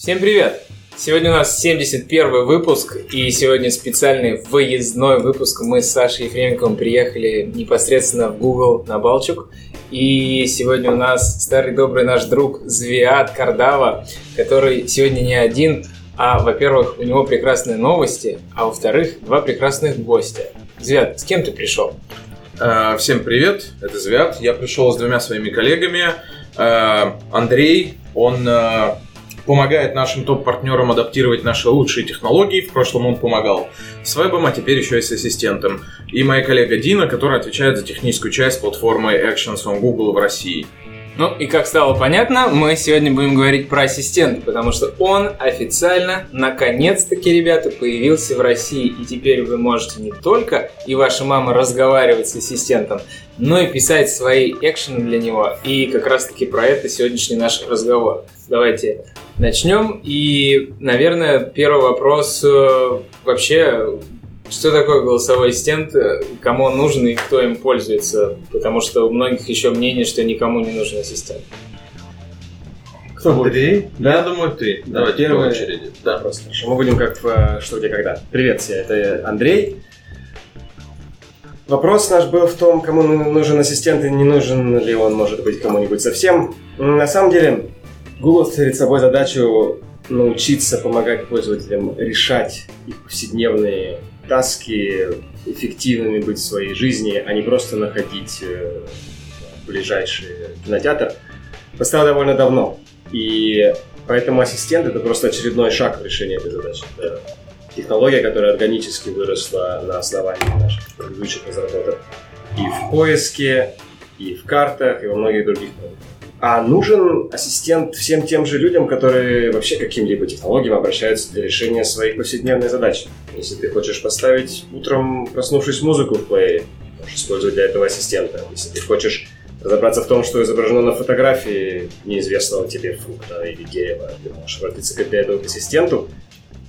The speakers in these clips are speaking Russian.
Всем привет! Сегодня у нас 71 выпуск, и сегодня специальный выездной выпуск. Мы с Сашей Ефременковым приехали непосредственно в Google на Балчук. И сегодня у нас старый добрый наш друг Звиат Кардава, который сегодня не один, а, во-первых, у него прекрасные новости, а во-вторых, два прекрасных гостя. Звиат, с кем ты пришел? Э, Всем привет, это Звят. Я пришел с двумя своими коллегами. Э, Андрей, он э, помогает нашим топ-партнерам адаптировать наши лучшие технологии. В прошлом он помогал с вебом, а теперь еще и с ассистентом. И моя коллега Дина, которая отвечает за техническую часть платформы Actions on Google в России. Ну и как стало понятно, мы сегодня будем говорить про ассистента, потому что он официально, наконец-таки, ребята, появился в России. И теперь вы можете не только и ваша мама разговаривать с ассистентом, но и писать свои экшены для него. И как раз-таки про это сегодняшний наш разговор. Давайте начнем. И, наверное, первый вопрос э, вообще что такое голосовой ассистент, э, кому он нужен и кто им пользуется? Потому что у многих еще мнение, что никому не нужен ассистент. Кто будет? Андрей? Я думаю, ты. Да, Давайте первый- по очереди. Да. Просто хорошо. Мы будем как в э, «Что, где, когда». Привет все, это Андрей. Вопрос наш был в том, кому ну- нужен ассистент и не нужен ли он, может быть, кому-нибудь совсем. На самом деле, Google ставит собой задачу научиться помогать пользователям решать их повседневные таски, эффективными быть в своей жизни, а не просто находить э, ближайший кинотеатр. Поставил довольно давно. И поэтому ассистент это просто очередной шаг в решении этой задачи. Это технология, которая органически выросла на основании наших предыдущих разработок и в поиске, и в картах, и во многих других продуктах. А нужен ассистент всем тем же людям, которые вообще каким-либо технологиям обращаются для решения своих повседневных задач. Если ты хочешь поставить утром, проснувшись, музыку в плее, можешь использовать для этого ассистента. Если ты хочешь разобраться в том, что изображено на фотографии неизвестного тебе фрукта или дерева, ты можешь обратиться для этого к ассистенту.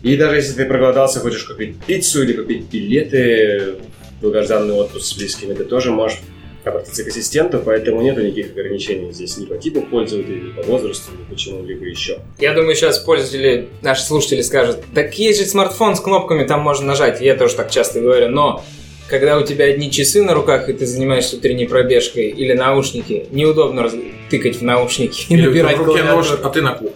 И даже если ты проголодался, хочешь купить пиццу или купить билеты в долгожданный отпуск с близкими, ты тоже можешь обратиться к ассистенту, поэтому нет никаких ограничений здесь ни по типу пользователя, ни по возрасту, ни по чему-либо еще. Я думаю, сейчас пользователи, наши слушатели скажут, так есть же смартфон с кнопками, там можно нажать. Я тоже так часто говорю, но когда у тебя одни часы на руках, и ты занимаешься утренней пробежкой, или наушники, неудобно раз- тыкать в наушники и Или набирать в руке нож, а ты на кухне.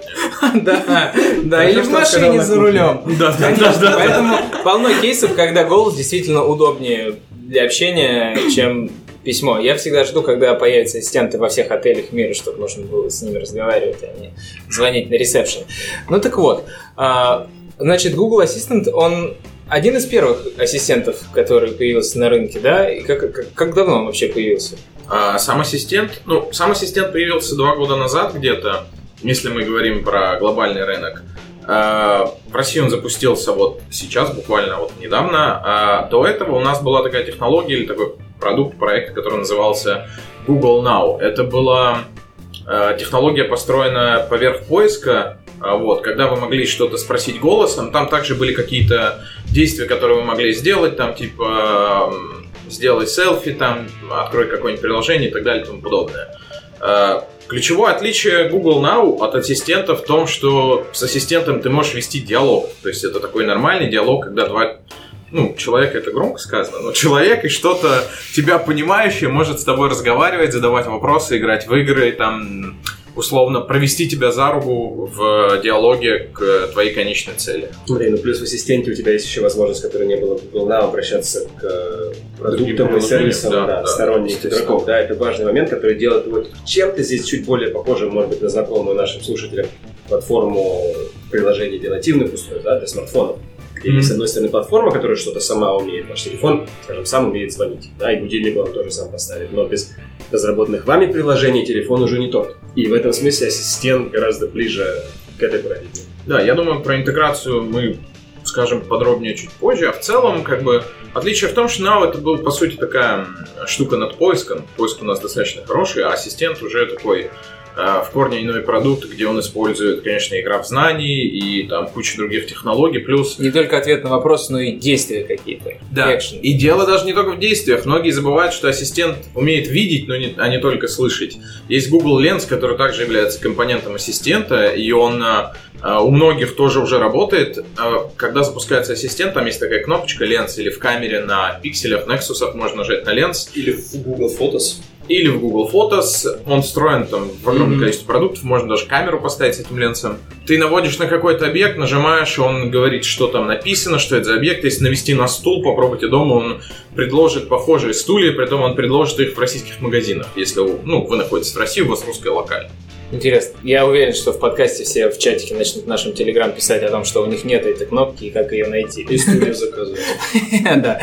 Да, да, или в машине за рулем. Да, Конечно, поэтому полно кейсов, когда голос действительно удобнее для общения, чем письмо. Я всегда жду, когда появятся ассистенты во всех отелях мира, чтобы можно было с ними разговаривать, а не звонить на ресепшн. Ну так вот, а, значит, Google Assistant, он один из первых ассистентов, который появился на рынке, да? И как, как, как давно он вообще появился? А, сам ассистент, ну, сам ассистент появился два года назад где-то, если мы говорим про глобальный рынок. А, В России он запустился вот сейчас, буквально вот недавно. А До этого у нас была такая технология или такой продукт, проект, который назывался Google Now. Это была э, технология, построенная поверх поиска, а, вот, когда вы могли что-то спросить голосом, там также были какие-то действия, которые вы могли сделать, там типа сделай селфи, там открой какое-нибудь приложение и так далее и тому подобное. Э, Ключевое отличие Google Now от ассистента в том, что с ассистентом ты можешь вести диалог. То есть это такой нормальный диалог, когда два ну, человек это громко сказано, но человек и что-то тебя понимающее может с тобой разговаривать, задавать вопросы, играть в игры, там, условно, провести тебя за руку в диалоге к твоей конечной цели. Смотри, ну плюс в ассистенте у тебя есть еще возможность, которой не было в Google Now, обращаться к э, продуктам и сервисам да, да, да, сторонних игроков. Да, это важный момент, который делает его чем-то здесь чуть более похожим, может быть, на знакомую нашим слушателям платформу приложений для нативных устройств, да, для смартфонов. Есть, с одной стороны, платформа, которая что-то сама умеет. Ваш телефон, скажем, сам умеет звонить. Да, и будильник он тоже сам поставит. Но без разработанных вами приложений телефон уже не тот. И в этом смысле ассистент гораздо ближе к этой парадигме. Да, я думаю, про интеграцию мы скажем подробнее чуть позже. А в целом, как бы, отличие в том, что Now это был, по сути, такая штука над поиском. Поиск у нас достаточно хороший, а ассистент уже такой в корне иной продукт, где он использует, конечно, игра в знании и там куча других технологий, плюс... Не только ответ на вопрос, но и действия какие-то. Да, Экшен. и дело даже не только в действиях. Многие забывают, что ассистент умеет видеть, но не, а не только слышать. Есть Google Lens, который также является компонентом ассистента, и он а, а, у многих тоже уже работает. А, Когда запускается ассистент, там есть такая кнопочка Lens, или в камере на пикселях Nexus можно нажать на Lens, Или в Google Photos. Или в Google Photos. Он встроен там в огромное Мгм. количество продуктов, можно даже камеру поставить с этим ленсом. Ты наводишь на какой-то объект, нажимаешь, он говорит, что там написано, что это за объект. Если навести на стул, попробуйте дома, он предложит похожие стулья, при этом он предложит их в российских магазинах, если ну, вы находитесь в России, у вас русская локаль. Интересно. Я уверен, что в подкасте все в чатике начнут в нашем телеграм писать о том, что у них нет этой кнопки и как ее найти. И студию заказывать. Да.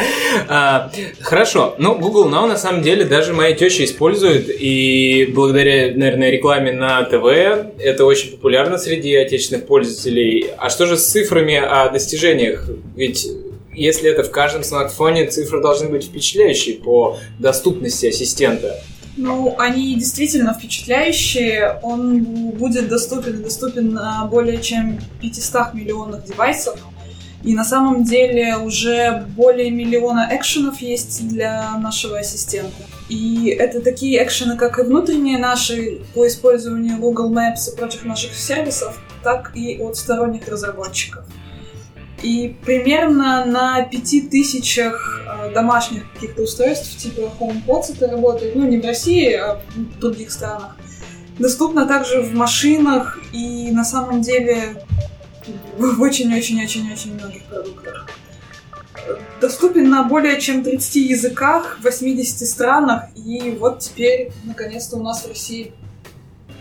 А, Хорошо. Ну, Google Now на самом деле даже моя теща использует, и благодаря, наверное, рекламе на ТВ это очень популярно среди отечественных пользователей. А что же с цифрами о достижениях? Ведь если это в каждом смартфоне, цифры должны быть впечатляющие по доступности ассистента. Ну, они действительно впечатляющие. Он будет доступен доступен на более чем 500 миллионах девайсов. И на самом деле уже более миллиона экшенов есть для нашего ассистента. И это такие экшены, как и внутренние наши по использованию Google Maps и прочих наших сервисов, так и от сторонних разработчиков. И примерно на 5000 э, домашних каких-то устройств типа HomePods это работает, ну не в России, а в других странах. Доступно также в машинах и на самом деле в очень-очень-очень-очень многих продуктах. Доступен на более чем 30 языках, в 80 странах, и вот теперь, наконец-то, у нас в России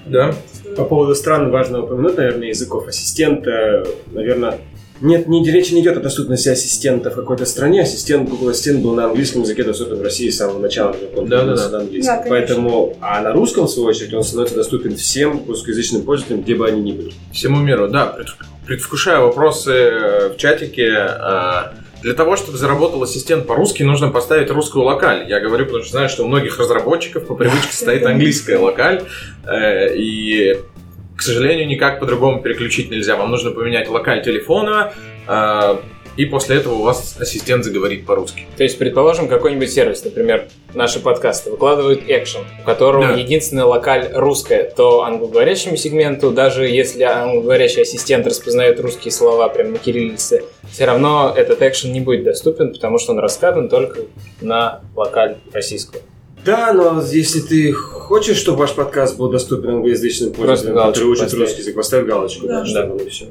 Да. По поводу стран важно упомянуть, наверное, языков ассистента. Наверное, нет, не, речи не идет о доступности ассистента в какой-то стране. Ассистент, Google Ассистент был на английском языке доступен в России с самого начала, он Да-да-да. появился на английском. Да. Поэтому, а на русском, в свою очередь, он становится доступен всем русскоязычным пользователям, где бы они ни были. Всему миру, да. пред- Предвкушаю вопросы э, в чатике. э, Для того, чтобы заработал ассистент по-русски, нужно поставить русскую локаль. Я говорю, потому что знаю, что у многих разработчиков по привычке стоит английская локаль. э, И, к сожалению, никак по-другому переключить нельзя. Вам нужно поменять локаль телефона, э, и после этого у вас ассистент заговорит по-русски. То есть, предположим, какой-нибудь сервис, например, наши подкасты, выкладывают экшен, у которого Да. единственная локаль русская, то англоговорящему сегменту, даже если англоговорящий ассистент распознает русские слова прямо на кириллице, все равно этот экшен не будет доступен, потому что он раскадан только на локаль российскую. Да, но если ты хочешь, чтобы ваш подкаст был доступен англоязычным пользователям, которые учат поставить. русский язык, поставь галочку, да, Да. чтобы и все.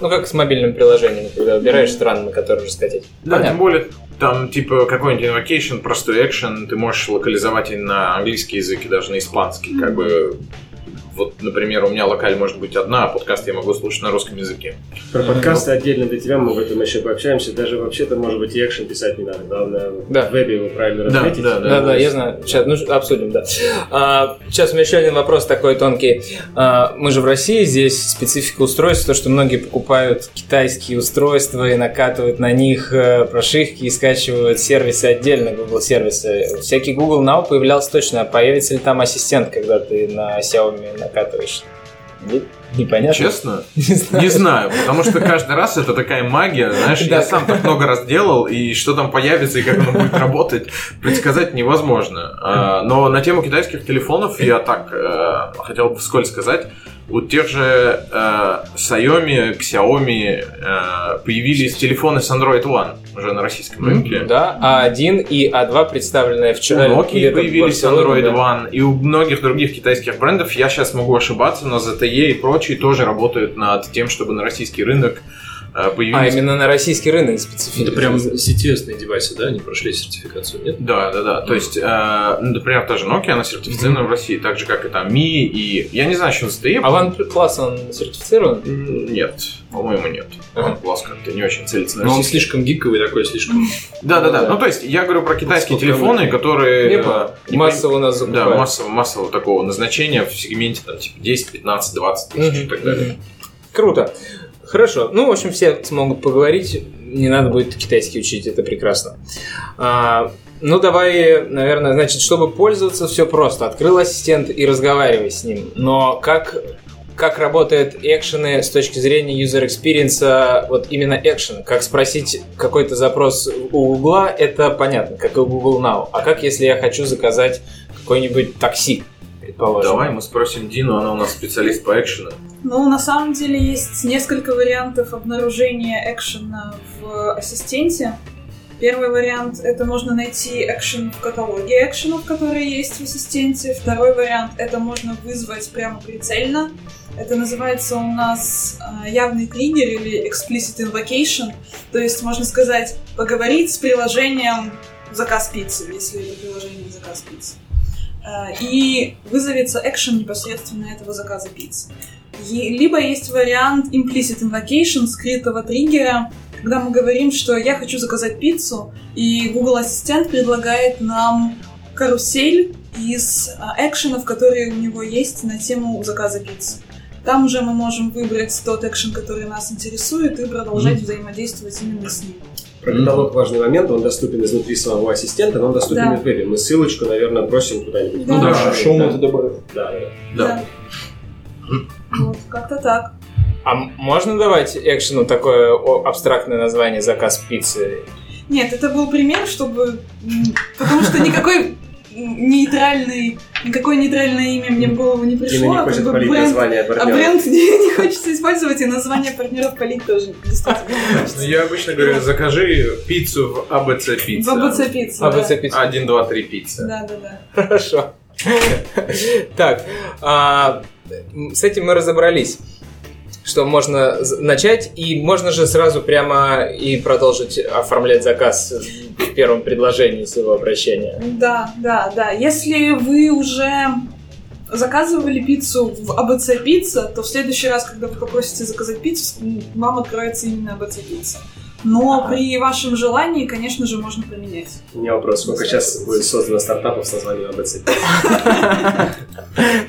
Ну, как с мобильным приложением, когда выбираешь страны, на которые уже скатить. Да, Понятно. тем более, там, типа, какой-нибудь invocation, простой экшен, ты можешь локализовать и на английский язык, и даже на испанский. Как бы, вот, например, у меня локаль может быть одна, а подкаст я могу слушать на русском языке. Про подкасты отдельно для тебя мы об этом еще пообщаемся. Даже вообще-то, может быть, и экшен писать не надо. Главное, Да. в вебе его правильно Да, разметить. да, Да, да, я знаю. Сейчас, ну, обсудим, да. А, сейчас у меня еще один вопрос такой тонкий. А, мы же в России, здесь специфика устройств, то, что многие покупают китайские устройства и накатывают на них э, прошивки и скачивают сервисы отдельно, Google сервисы. Всякий Google Now появлялся точно. А появится ли там ассистент, когда ты на Xiaomi накатываешь? Не- Непонятно. Честно? Не знаю. Не знаю, потому что каждый раз это такая магия, знаешь, я сам так много раз делал, и что там появится, и как оно будет работать, предсказать невозможно. А, Но на тему китайских телефонов я так э, хотел бы вскользь сказать, у тех же э, Xiaomi, Xiaomi э, появились телефоны с Android One уже на российском рынке. Да, А1 и А2 представленные У вчера. Nokia где-то в появились Android да. One, и у многих других китайских брендов, я сейчас могу ошибаться, но ZTE и прочие тоже работают над тем, чтобы на российский рынок э, А, появились... именно на российский рынок специфично. Это прям CTS-ные девайсы, да? Они прошли сертификацию, нет? Да, да, да. То есть, э, ну, например, та же Nokia, она сертифицирована в России, так же, как и там Mi, и... Я не знаю, что ZTE... А OnePlus он сертифицирован? Нет, по-моему, нет. Ага. OnePlus как-то не очень целится на Но он слишком гиковый такой, слишком... Да, да, да. Да. Ну, то есть, я говорю про китайские телефоны, которые... Э, Массово у нас Да, закупают. массово, массово такого назначения в сегменте там типа 10, 15, 20 тысяч и так далее. Круто. Хорошо. Ну, в общем, все смогут поговорить. Не надо будет китайский учить, это прекрасно. А, Ну, давай, наверное, значит, чтобы пользоваться, все просто. Открыл ассистент и разговаривай с ним. Но как, как работают экшены с точки зрения user experience, вот именно экшен? Как спросить какой-то запрос у Гугла, это понятно, как и у Google Now. А как, если я хочу заказать какой-нибудь такси, предположим? Давай мы спросим Дину, она у нас специалист по экшену. Ну, на самом деле есть несколько вариантов обнаружения экшена в ассистенте. Первый вариант — это можно найти экшен в каталоге экшенов, которые есть в ассистенте. Второй вариант — это можно вызвать прямо прицельно. Это называется у нас э, явный триггер или explicit invocation. То есть можно сказать, поговорить с приложением заказ пиццы, если это приложение заказ пиццы. Э, И вызовется экшен непосредственно этого заказа пиццы. И- Либо есть вариант implicit invocation, скрытого триггера, когда мы говорим, что я хочу заказать пиццу, и Google Ассистент предлагает нам карусель из а, экшенов, которые у него есть на тему заказа пиццы. Там уже мы можем выбрать тот экшен, который нас интересует, и продолжать взаимодействовать именно с ним. Про каталог важный момент, он доступен изнутри самого ассистента, но он доступен Да. и в вебе. Мы ссылочку, наверное, бросим куда-нибудь. Ну да, Да, Шоу да. это добавим. Да, Да. Вот, как-то так. А можно давать экшену такое абстрактное название «заказ пиццы»? Нет, это был пример, чтобы... Потому что никакой нейтральный, никакое нейтральное имя мне в голову не пришло. Дина не а хочет как бы палить бренд- название А бренд не, не хочется использовать, и название партнеров полить тоже действительно не Ну, хочется. я обычно говорю, закажи пиццу в АБЦ В пицца. АБЦ пицца, АБЦ да. пицца. Один, два, три пицца. Да, да, да. Хорошо. Так, а, с этим мы разобрались, что можно начать, и можно же сразу прямо и продолжить оформлять заказ в первом предложении своего обращения. Да, да, да. Если вы уже заказывали пиццу в АБЦ пицца, то в следующий раз, когда вы попросите заказать пиццу, вам откроется именно АБЦ пицца. Но при вашем желании, конечно же, можно поменять. У меня вопрос, сколько сейчас будет создано стартапов с названием АБЦ?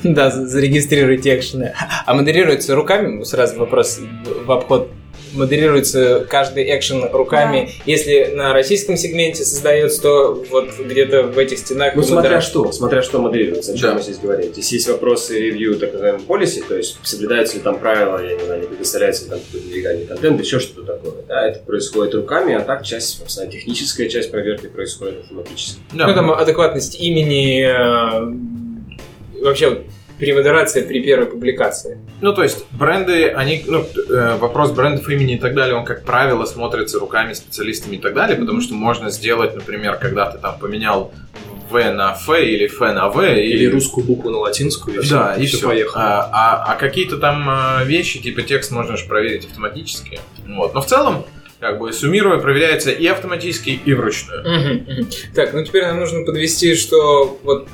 Да, за- зарегистрируйте экшены. А модерируется руками? Сразу вопрос в обход. Модерируется каждый экшен руками. Если на российском сегменте создается, то вот где-то в этих стенах... Ну, смотря модера- что, смотря что моделируется, о чем Да. мы здесь говорим. Здесь есть вопросы ревью, так называемой полиси, то есть соблюдаются ли там правила, я не знаю, не предоставляется ли там какой-то нелегальный контент, еще что-то такое. Да, это происходит руками, а так часть, собственно, техническая часть проверки происходит автоматически. Да. Ну, там адекватность имени, э, вообще вот, при первой публикации. Ну, то есть бренды, они, ну, э, вопрос брендов имени и так далее, он, как правило, смотрится руками специалистами и так далее, потому что можно сделать, например, когда ты там поменял В на Ф или Ф на В, Или и русскую букву на латинскую, и Да, всё, и все. поехало. А, а- а какие-то там э, вещи, типа текст можно же проверить автоматически. Вот. Но в целом, как бы суммируя, проверяется и автоматически, и вручную. Мгм, мгм. Так, ну теперь нам нужно подвести, что вот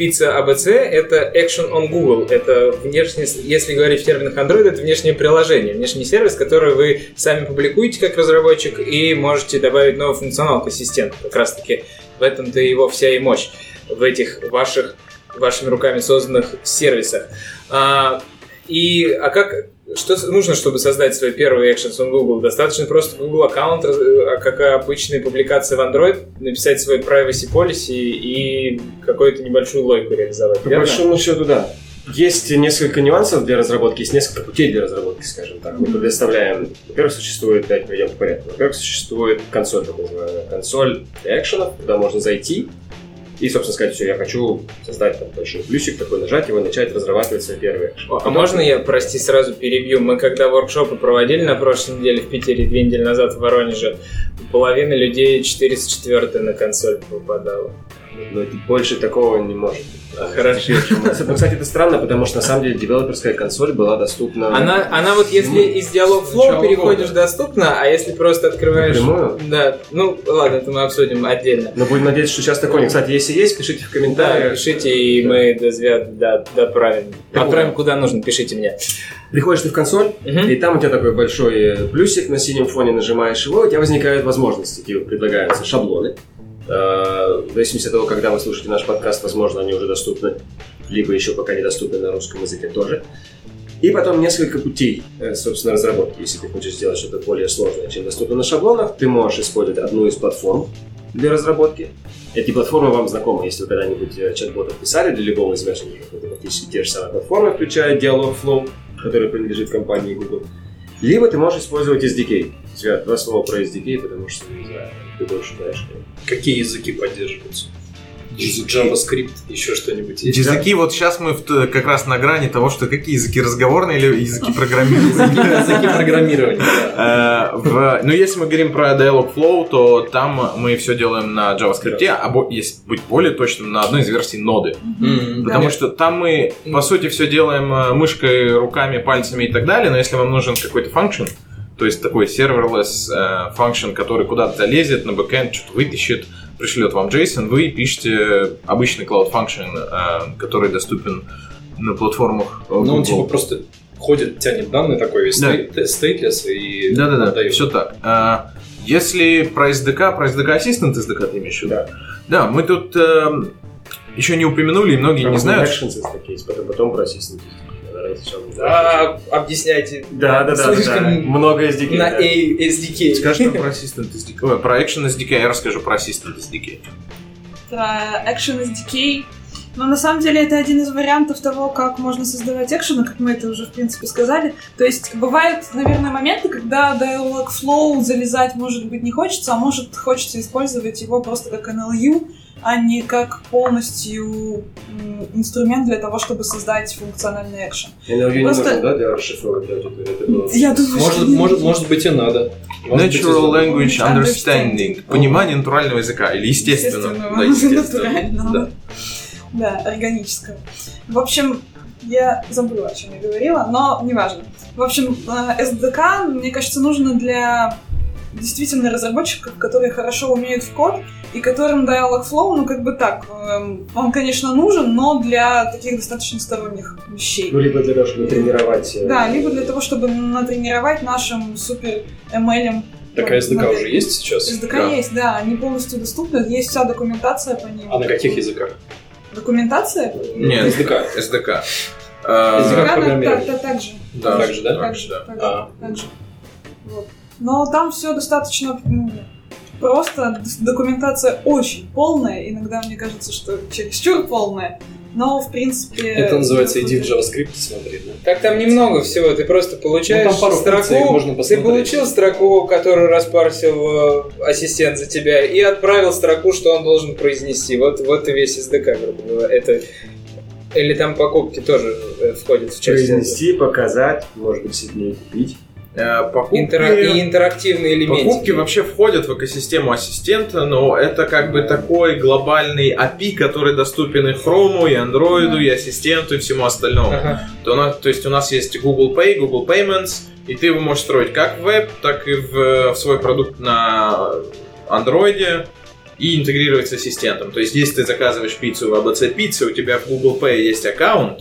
пицца АБЦ это Action on Google. Это внешний, если говорить в терминах Android, это внешнее приложение, внешний сервис, который вы сами публикуете как разработчик и можете добавить новый функционал к ассистенту. Как раз таки в этом-то его вся и мощь в этих ваших вашими руками созданных сервисах. А, и а как что нужно, чтобы создать свой первый Actions on Google? Достаточно просто Google аккаунт, раз- а как обычные публикации в Android, написать свой privacy policy и какую-то небольшую логику реализовать. По верно? большому счету, да. Есть несколько нюансов для разработки, есть несколько путей для разработки, скажем так. Мы предоставляем, во-первых, существует, давайте пойдем по порядку. Во-первых, существует консоль, так называемая консоль для экшенов, куда можно зайти и, собственно, сказать, все, я хочу создать там большой плюсик такой, нажать его начать разрабатывать свой первый экшен. А можно я, прости, сразу перебью? Мы когда воркшопы проводили на прошлой неделе в Питере, две недели назад в Воронеже, половина людей 404 на консоль попадала. Но больше такого не может быть. Хорошо. Ну, кстати, это странно, потому что на самом деле девелоперская консоль была доступна Она, она вот если из диалог Flow переходишь года. доступно, а если просто открываешь... напрямую. Да, ну ладно, это мы обсудим отдельно. Но будем надеяться, что сейчас такое. Кстати, если есть, пишите в Да, комментариях. пишите, и мы дозвя- да, доправим. Так Отправим куда нужно, пишите мне. Приходишь ты в консоль, Мгм. и там у тебя такой большой плюсик на синем фоне, нажимаешь его, у тебя возникают возможности, тебе предлагаются шаблоны. Э, В зависимости от того, когда вы слушаете наш подкаст, возможно, они уже доступны, либо еще пока недоступны на русском языке тоже. И потом несколько путей, э, собственно, разработки. Если ты хочешь сделать что-то более сложное, чем доступно на шаблонах, ты можешь использовать одну из платформ, для разработки. Эти платформы вам знакомы, если вы когда-нибудь э, чат-ботов писали для любого из мессенджеров, это фактически те же самые платформы, включая Dialogflow, который принадлежит компании Google. Либо ты можешь использовать SDK. Свят, два слова про SDK, потому что, не знаю, ты больше знаешь. Какие языки поддерживаются? JavaScript, еще что-нибудь есть? Языки, вот сейчас мы в как раз на грани того, что какие языки разговорные или языки программирования. Языки программирования. да. Э, в- Ну, если мы говорим про Dialogflow, то там мы все делаем на JavaScript, а если быть более точным, на одной из версий ноды. Потому да. что там мы, по сути, все делаем э, мышкой, руками, пальцами и так далее, но если вам нужен какой-то function, то есть такой serverless э, function, который куда-то залезет на бэкэнд, что-то вытащит, пришлет вам JSON, вы пишете обычный Cloud Function, э, который доступен на платформах э, Ну, он Google. типа просто ходит, тянет данные такой весь Да. стейт- стейтлес и Да-да-да, отдает. все так. А, если про SDK, про SDK Assistant SDK ты имеешь в виду? Да. Да, мы тут эм, еще не упомянули, и многие Про не Google знают. Actions SDK есть, потом, потом про Assistant. Наверное, знаю. А, объясняйте. Да, да, да, да, Слишком да. Много SDK. На да. SDK. Скажи нам про Assistant SDK. Ой, про Action SDK, я расскажу про Assistant SDK. про Action SDK. Но на самом деле это один из вариантов того, как можно создавать экшены, как мы это уже в принципе сказали. То есть бывают, наверное, моменты, когда Dialog Flow залезать может быть не хочется, а может хочется использовать его просто как NLU, а не как полностью инструмент для того, чтобы создать функциональный экшен. Не Просто- нужно, да, для расшифровки Я думаю, что Может, не может, может быть и надо. Может Natural. Language Understanding. Understanding. Понимание натурального языка. Или естественного. Естественного, Да, естественного. натурального. Да. Да, органического. В общем, я забыла, о чем я говорила, но неважно. В общем, э, SDK, мне кажется, нужно для действительно разработчиков, которые хорошо умеют в код, и которым Dialogflow, ну как бы так, эм, он, конечно, нужен, но для таких достаточно сторонних вещей. Ну, либо для того, чтобы тренировать... э, Да, либо для того, чтобы натренировать нашим супер ML. Так, а SDK уже есть сейчас? SDK Да. есть, да, они полностью доступны, есть вся документация по ним. А на каких языках? Документация? Нет, SDK. SDK. SDK. Программирование. так, так, так же. Да, Так же, да? так же, да. так же. Вот. Но там все достаточно м, просто, документация очень полная, иногда мне кажется, что чересчур полная, но в принципе... Это называется иди в JavaScript смотри, да? Так там немного всего, ты просто получаешь Ну, там пару функций, их строку, можно ты посмотреть. получил строку, которую распарсил э, ассистент за тебя, и отправил строку, что он должен произнести. Вот, вот и весь SDK, грубо говоря. Это... Или там покупки тоже э, входят в часть. Произнести, показать, может быть, сильнее купить. Э, покупки- Интера- И интерактивные элементы. Покупки вообще входят в экосистему ассистента, но это как бы такой глобальный API, который доступен и Chrome, и Android, и ассистенту, и всему остальному. Ага. То, у нас, то есть у нас есть Google Pay, Google Payments, и ты его можешь строить как в веб, так и в, в свой продукт на Android и интегрировать с ассистентом. То есть, если ты заказываешь пиццу в ABC Pizza, у тебя в Google Pay есть аккаунт,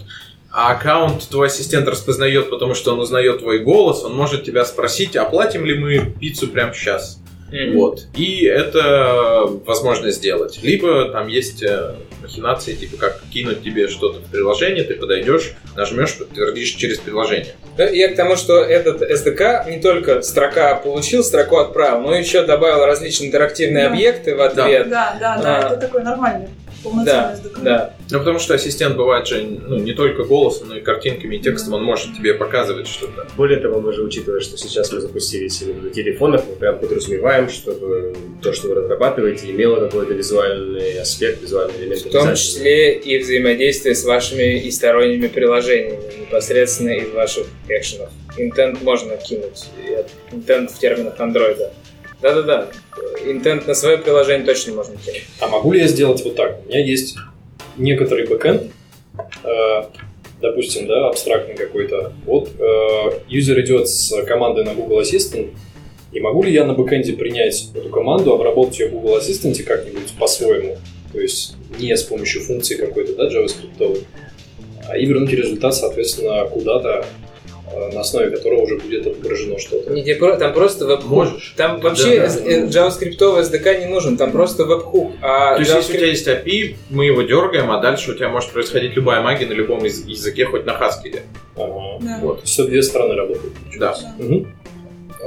а аккаунт твой ассистент распознает, потому что он узнает твой голос, он может тебя спросить, оплатим ли мы пиццу прямо сейчас. Мгм. Вот. И это возможно сделать. Либо там есть э, махинации, типа как кинуть тебе что-то в приложение, ты подойдешь, нажмешь, подтвердишь через приложение. Да, Я к тому, что этот SDK не только строка получил, строку отправил, но еще добавил различные интерактивные Да. объекты в ответ. Да, да, да, А. это такой нормальный, полноценный Да, SDK. да. Ну, потому что ассистент бывает же ну, не только голосом, но и картинками и текстом, он может тебе показывать что-то. Более того, мы же, учитывая, что сейчас мы запустились именно на телефонах, мы прям подразумеваем, чтобы то, что вы разрабатываете, имело какой-то визуальный аспект, визуальный элемент. В том числе и взаимодействие с вашими и сторонними приложениями, непосредственно из ваших экшенов. Интент можно кинуть, intent в терминах андроида. Да-да-да, intent на свое приложение точно можно кинуть. А могу ли я сделать вот так? У меня есть некоторый бэкэнд, э, допустим, да, абстрактный какой-то. Вот э, юзер идет с командой на Google Assistant, и могу ли я на бэкэнде принять эту команду, обработать ее в Google Assistant как-нибудь по-своему, то есть не с помощью функции какой-то, да, JavaScript, а и вернуть результат, соответственно, куда-то, на основе которого уже будет отображено что-то. Не, там просто веб-хук. Можешь. Там вообще Да, с- э, JavaScript SDK не нужен, там просто веб-хук. А То есть, если у тебя JavaScript- есть API, мы его дергаем, а дальше у тебя может происходить любая магия на любом из- языке, хоть на Haskell. Ага. Да. Вот. Все две стороны работают. Да. Мгм. но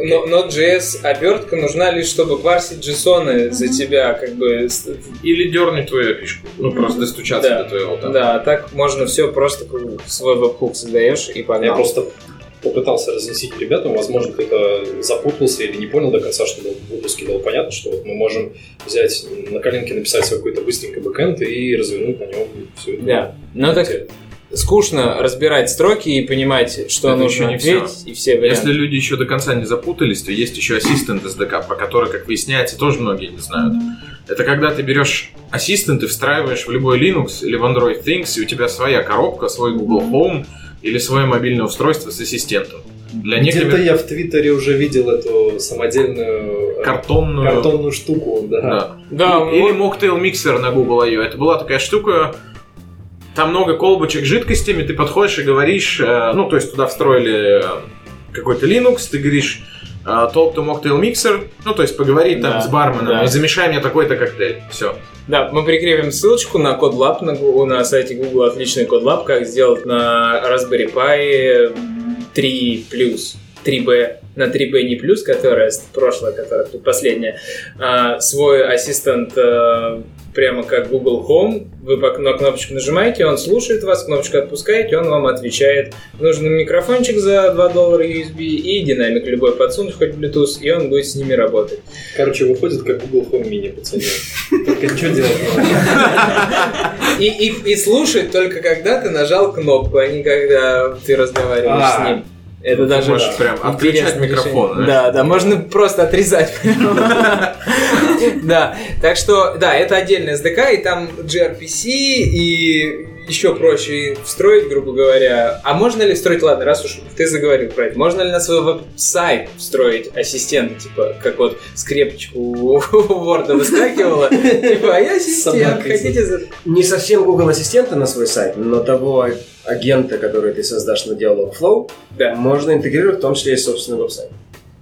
Node.js обертка нужна лишь, чтобы парсить JSON за тебя, как бы. Или дернуть твою пишку. Ну, просто достучаться Да. до твоего там. Да, а так можно все просто как бы свой веб-хук создаешь и Я погнал. просто попытался разъяснить ребятам, возможно, кто-то запутался или не понял до конца, что в выпуске было понятно, что вот мы можем взять на коленке, написать свой какой-то быстренький бэкэнд и развернуть на нем все это. Да. Ну так скучно разбирать строки и понимать, что Это нужно еще не ответить, и все варианты. Если люди еще до конца не запутались, то есть еще ассистент SDK, про который, как выясняется, тоже многие не знают. Это когда ты берешь ассистент и встраиваешь в любой Linux или в Android Things, и у тебя своя коробка, свой Google Home или свое мобильное устройство с ассистентом. Для Где-то некоторых я в Твиттере уже видел эту самодельную э, картонную... картонную штуку, да. Да. Да, Или вот- Mocktail Mixer на Google I.O. Это была такая штука, там много колбочек с жидкостями, ты подходишь и говоришь, э, ну, то есть туда встроили э, какой-то Linux, ты говоришь э, talk to Mocktail Mixer, ну, то есть поговори там Да, с барменом да. и замешай мне такой-то коктейль. Все. Да, мы прикрепим ссылочку на CodeLab на, Гу- на сайте Google, отличный CodeLab, как сделать на Raspberry Pi 3 плюс, 3B, на 3B не плюс, которая прошлая, которая предпоследняя, а, свой ассистент а, прямо как Google Home, вы на кнопочку нажимаете, он слушает вас, кнопочку отпускаете, он вам отвечает. Нужен микрофончик за 2 доллара USB и динамик любой подсунуть, хоть Bluetooth, и он будет с ними работать. Короче, выходит как Google Home Mini, пацаны. Только что делать? И, и, и слушает только когда ты нажал кнопку, а не когда ты разговариваешь А. с ним. Это даже можешь прям отключать микрофон, да? Да, да, можно просто отрезать. Да, так что, да, это отдельный SDK, и там gRPC, и еще проще встроить, грубо говоря. А можно ли встроить, ладно, раз уж ты заговорил про это, можно ли на свой веб-сайт встроить ассистента, типа, как вот скрепочку у Word выскакивала, типа, а я ассистент, хотите за... Не совсем Google Ассистента на свой сайт, но того агента, который ты создашь на Dialogflow, Да. можно интегрировать, в том числе и собственный веб-сайт.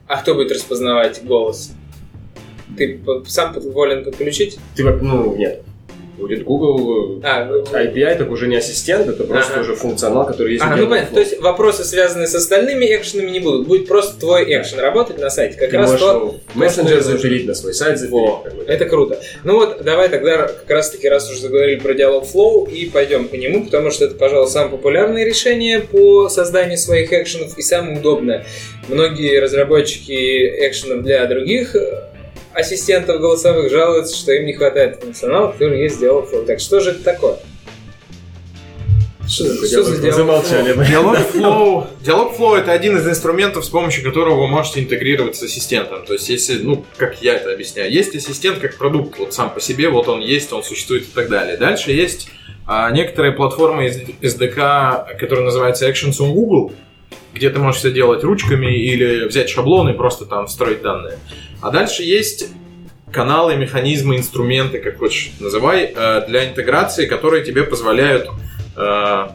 А кто будет распознавать голос? Ты сам волен подключить? Ты, ну, нет. Будет Google А, ну, API, так уже не ассистент, это просто Ага. уже функционал, который есть Ага, ну понятно. То есть вопросы, связанные с остальными экшенами, не будут. Будет просто твой экшен работать на сайте. Как Ты раз то, мессенджер запилить, на свой сайт запилить. Во, это круто. Ну вот, давай тогда как раз таки, раз уже заговорили про Dialogflow, и пойдем по нему, потому что это, пожалуй, самое популярное решение по созданию своих экшенов и самое удобное. Многие разработчики экшенов для других ассистентов голосовых жалуются, что им не хватает функционала, который есть в Dialogflow. Так что же это такое? Что, что за? Замолчали мы. Dialogflow, Dialogflow это один из инструментов, с помощью которого вы можете интегрировать с ассистентом. То есть, если, ну, как я это объясняю, есть ассистент как продукт, вот сам по себе, вот он есть, он существует и так далее. Дальше есть а, некоторые платформы из SDK, которые называются Actions on Google, где ты можешь все делать ручками или взять шаблон и просто там встроить данные. А дальше есть каналы, механизмы, инструменты, как хочешь называй, э, для интеграции, которые тебе позволяют э,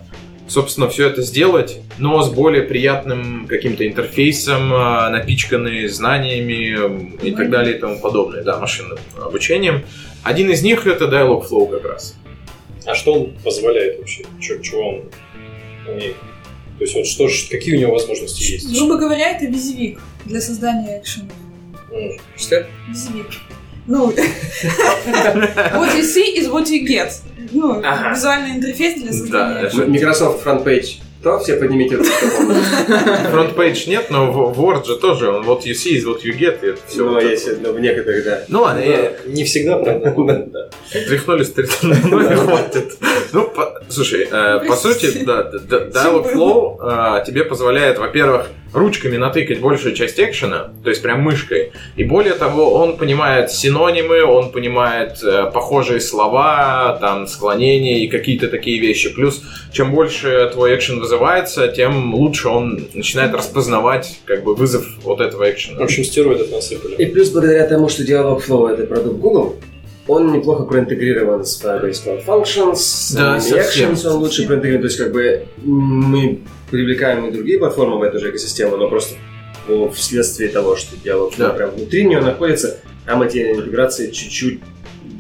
собственно, все это сделать, но с более приятным каким-то интерфейсом, э, напичканный знаниями и так далее и тому подобное, да, машинным обучением. Один из них это Dialogflow как раз. А что он позволяет вообще? Чё- Чего он умеет? То есть вот что, какие у него возможности есть? Грубо говоря, это WYSIWYG для создания экшенов. Что? Ну, what you see is what you get. Ну, Ага. визуальный интерфейс для создания Да, это- Microsoft FrontPage. То все поднимите руку. FrontPage нет, но в Word же тоже, он what you see is what you get, и это все. Ну, если ну, в некоторых, да. Ну ладно, я- Не всегда, правда? Тряхнулись, тряхнули, ну, хватит. Ну, слушай, э, по сути, да, д- д- Dialogflow э, тебе позволяет, во-первых, ручками натыкать большую часть экшена, то есть прям мышкой. И более того, он понимает синонимы, он понимает э, похожие слова, там, склонения и какие-то такие вещи. Плюс, чем больше твой экшен вызывается, тем лучше он начинает распознавать, как бы, вызов вот этого В экшена. общем, стероидов насыпали. И плюс благодаря тому, что Dialogflow это продукт Google, он неплохо проинтегрирован с Firebase Cloud Functions, с Да, Anime совсем. Actions он лучше проинтегрирован. То есть, как бы, мы привлекаем и другие платформы в эту же экосистему, но просто вследствие того, что Dialogflow Да. прям внутри нее находится, там эти интеграции чуть-чуть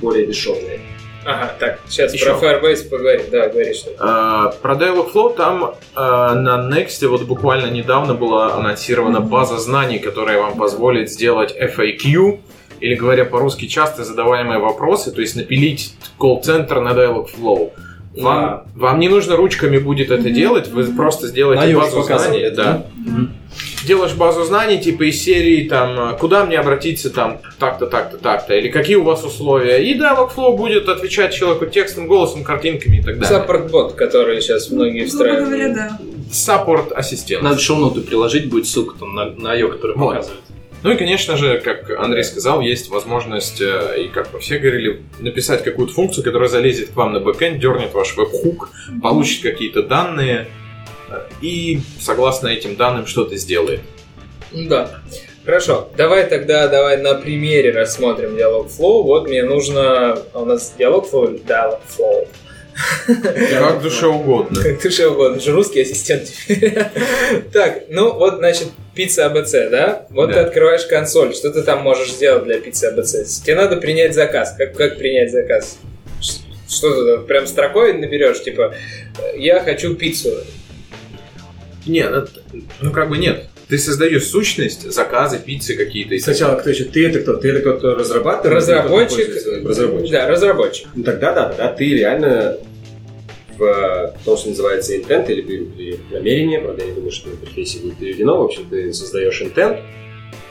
более дешевые. Ага, так, сейчас Еще. про Firebase поговорим. Да, говори что А, Про Dialogflow там а, на Next вот буквально недавно была анонсирована база знаний, которая вам позволит сделать FAQ, или говоря по-русски, часто задаваемые вопросы, то есть напилить колл-центр на Dialogflow. Вам, вам не нужно ручками будет это делать, вы просто сделаете На iOS базу знаний. показывает, Да. Делаешь базу знаний, типа из серии, там, куда мне обратиться, там, так-то, так-то, так-то, или какие у вас условия. И Dialogflow будет отвечать человеку текстом, голосом, картинками и так далее. Саппорт-бот, который сейчас многие Грубо встраивают. говоря, да. Саппорт-ассистент. Надо шоу-ноты приложить, будет ссылка там на, на ее, которая Вот. показывает. Ну и, конечно же, как Андрей сказал, есть возможность, э, и как мы все говорили, написать какую-то функцию, которая залезет к вам на бэкэнд, дернет ваш веб-хук, получит какие-то данные э, и, согласно этим данным, что-то сделает. Да. Хорошо, давай тогда давай на примере рассмотрим диалог Flow. Вот мне нужно... а У нас диалог Flow или диалог Flow? Как душе угодно. Как душе угодно, же русский ассистент теперь. Так, ну вот, значит, пицца АБЦ, да? Вот Да. ты открываешь консоль, что ты там можешь сделать для пиццы АБЦ? Тебе надо принять заказ. Как, как принять заказ? Что ты там, прям строкой наберешь, типа, я хочу пиццу. Нет, это- ну как бы нет. Ты создаешь сущность, заказы, пиццы какие-то. Сначала кто еще? Ты это кто? Ты это кто, кто разрабатывает? Разработчик. Разработчик. Да, разработчик. Ну тогда да, тогда ты реально в том, что называется intent или, или намерение, правда, я не думаю, что в интерфейсе будет переведено, в общем, ты создаешь intent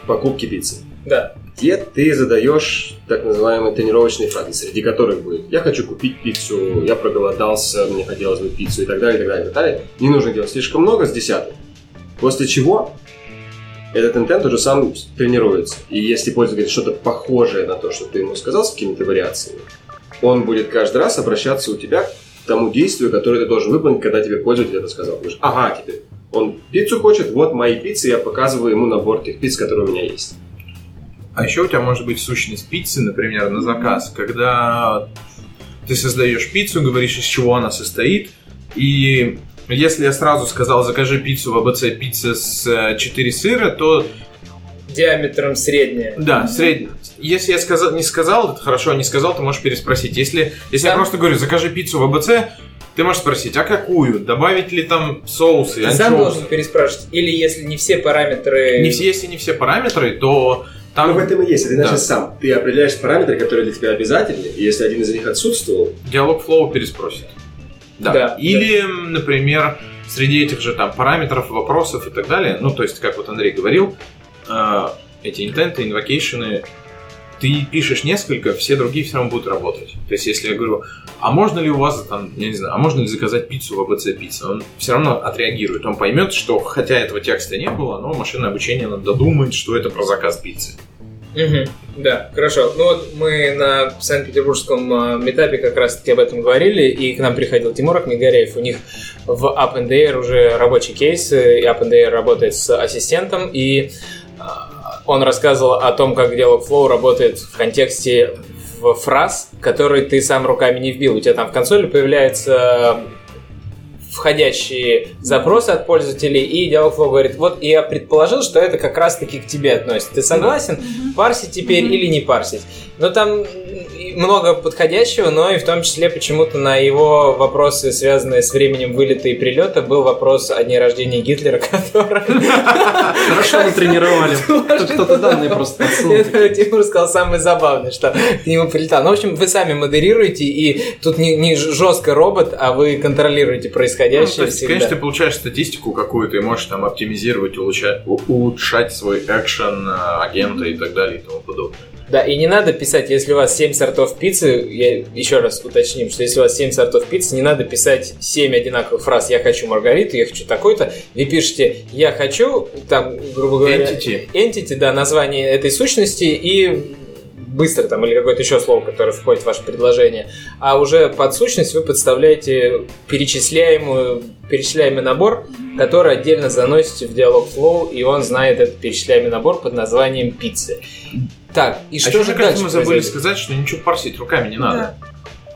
покупки пиццы, Да. где ты задаешь так называемые тренировочные фразы, среди которых будет «я хочу купить пиццу», «я проголодался, мне хотелось бы пиццу» и так далее, и так далее, и так далее. Не нужно делать слишком много с десяток. После чего этот интент уже сам тренируется. И если пользователь говорит что-то похожее на то, что ты ему сказал с какими-то вариациями, он будет каждый раз обращаться у тебя тому действию, которое ты должен выполнить, когда тебе пользователь это сказал. Говоришь, ага, теперь он пиццу хочет, вот мои пиццы, я показываю ему набор тех пицц, которые у меня есть. А еще у тебя может быть сущность пиццы, например, на заказ, когда ты создаешь пиццу, говоришь, из чего она состоит, и если я сразу сказал, закажи пиццу в АБЦ пицца с 4 сыра, то Диаметром средняя. да, средний. Если я сказал, не сказал, это хорошо, а не сказал, ты можешь переспросить. Если, если я Сам- просто говорю, закажи пиццу в АБЦ, ты можешь спросить, а какую? Добавить ли там соусы, Ты сам анчоусы? должен переспрашивать. Или если не все параметры... Не все, если не все параметры, то там Но в этом и есть. Ты Да. значит сам. Ты определяешь параметры, которые для тебя обязательны, и если один из них отсутствовал, диалог флоу переспросит. Да. Да, Или, например, среди этих же там параметров, вопросов и так далее, ну, то есть, как вот Андрей говорил, э, эти интенты, инвокейшены, ты пишешь несколько, все другие все равно будут работать. То есть, если я говорю, а можно ли у вас там, я не знаю, а можно ли заказать пиццу в АБЦ пицца, он все равно отреагирует, он поймет, что хотя этого текста не было, но машинное обучение надо додумать, что это про заказ пиццы. Мгм. Да, хорошо. Ну вот мы на Санкт-Петербургском э, метапе как раз-таки об этом говорили, и к нам приходил Тимур Ахмегаряев. У них в Up уже рабочий кейс, и Up работает с ассистентом, и он рассказывал о том, как Dialogflow работает в контексте фраз, которые ты сам руками не вбил. У тебя там в консоли появляются входящие запросы от пользователей, и Dialogflow говорит, вот я предположил, что это как раз-таки к тебе относится. Ты согласен? парсить теперь или не парсить. Но там много подходящего, но и в том числе почему-то на его вопросы, связанные с временем вылета и прилета, был вопрос о дне рождения Гитлера, который... Хорошо натренировали. Тут кто-то данные просто Тимур сказал самое забавное, что к нему прилетал. Ну, в общем, вы сами модерируете, и тут не, жестко робот, а вы контролируете Ну, происходящее конечно, ты получаешь статистику какую-то и можешь там оптимизировать, улучшать свой экшен, э, агента и так далее и тому подобное. Да, и не надо писать, если у вас 7 сортов пиццы, я еще раз уточним, что если у вас 7 сортов пиццы, не надо писать 7 одинаковых фраз «я хочу маргариту», «я хочу такой-то». Вы пишете «я хочу», там, грубо говоря... Entity. Entity, да, название этой сущности и быстро там или какое-то еще слово, которое входит в ваше предложение. А уже под сущность вы подставляете перечисляемую, перечисляемый набор, который отдельно заносите в диалог flow, и он знает этот перечисляемый набор под названием пиццы. Так, и а что же дальше мы забыли произойдет? сказать, что ничего парсить руками не надо.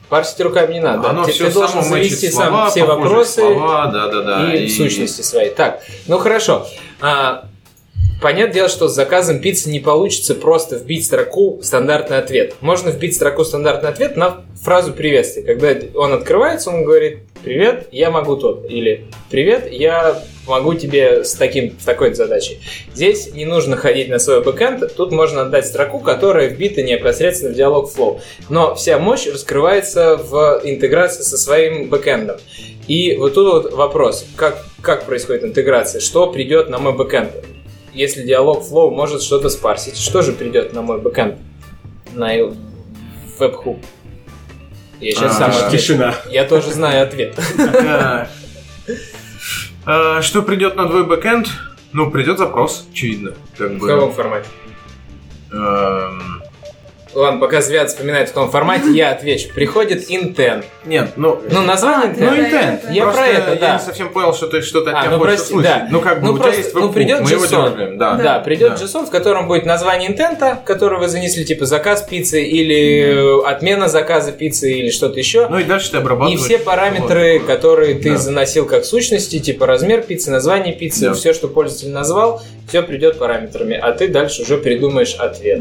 Парсить руками не надо. Оно ты, все ты должен завести слова, сам все вопросы слова, да, да, да. и, сущности свои. Так, ну хорошо. А, Понятное дело, что с заказом пиццы не получится просто вбить строку стандартный ответ. Можно вбить строку стандартный ответ на фразу приветствия. Когда он открывается, он говорит «Привет, я могу тот» или «Привет, я могу тебе с, таким, с такой задачей». Здесь не нужно ходить на свой бэкэнд, тут можно отдать строку, которая вбита непосредственно в диалог flow. Но вся мощь раскрывается в интеграции со своим бэкэндом. И вот тут вот вопрос, как, как происходит интеграция, что придет на мой бэкэнд? Если Dialogflow может что-то спарсить, что же придет на мой бэкэнд? На веб-хук? Я сейчас А, сам. Тишина. Я тоже знаю ответ. А, Что придет на твой бэкэнд? Ну, придет запрос, очевидно. Как В бы. каком формате? эм, Ладно, пока Звят вспоминает в каком формате, я отвечу. Приходит intent. Нет, ну. Ну, название Ну, intent. intent. Я Просто про это, Я да. не совсем понял, что ты что-то от А, тебя ну, хочешь прости, услышать. да. Ну, как бы Ну, у тебя просто- есть ну, веб-хук, придет мы его JSON. дергаем, да. Да, придет Да. JSON, в котором будет название интента, который вы занесли, типа заказ пиццы или э, отмена заказа пиццы или что-то еще. Ну и дальше ты И обрабатываешь. все параметры, Вот. которые ты Да. заносил как сущности, типа размер пиццы, название пиццы, Да. все, что пользователь назвал, все придет параметрами, а ты дальше уже придумаешь ответ.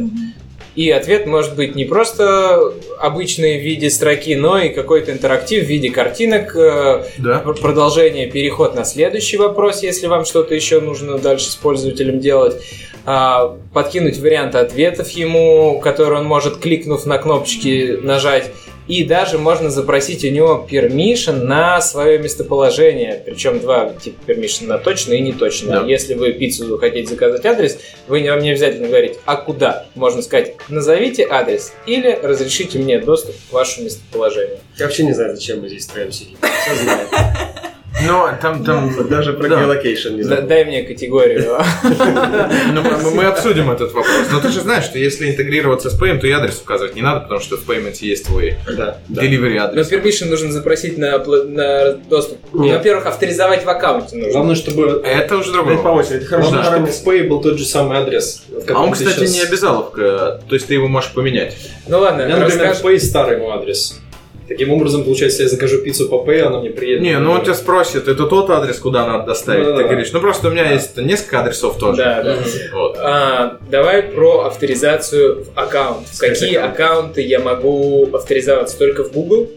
И ответ может быть не просто обычный в виде строки, но и какой-то интерактив в виде картинок, э, Да. пр- продолжение, переход на следующий вопрос, если вам что-то еще нужно дальше с пользователем делать, а, подкинуть варианты ответов ему, которые он может, кликнув на кнопочки, нажать, и даже можно запросить у него permission на свое местоположение, причем два типа permission на точно и неточно. Да. Если вы пиццу хотите заказать адрес, вы не, вам не обязательно говорить, а куда. Можно сказать, назовите адрес или разрешите мне доступ к вашему местоположению. Я вообще не знаю, зачем мы здесь втроем сидим. Все знаю. Но там, там, Вот Даже про geolocation не знаю. дай мне категорию. Ну, мы, обсудим этот вопрос. Но ты же знаешь, что если интегрироваться с Payment, то и адрес указывать не надо, потому что в Payment есть твой delivery Но адрес. permission нужно запросить на, доступ. Во-первых, авторизовать в аккаунте нужно. Главное, чтобы Это уже другой Это по очереди. Параметр. чтобы в Pay был тот же самый адрес. А он, кстати, не обязаловка, то есть ты его можешь поменять. Ну ладно, меня, например, в Pay старый мой адрес. Таким образом, получается, если я закажу пиццу по Pay, она мне приедет. Не, ну он тебя спросит, это тот адрес, куда надо доставить. Да-да-да. Ты говоришь, ну просто у меня есть несколько адресов тоже. Да, да. Вот. А, давай про авторизацию в аккаунт. В Скажи какие аккаунт. аккаунты я могу авторизоваться? Только в Google?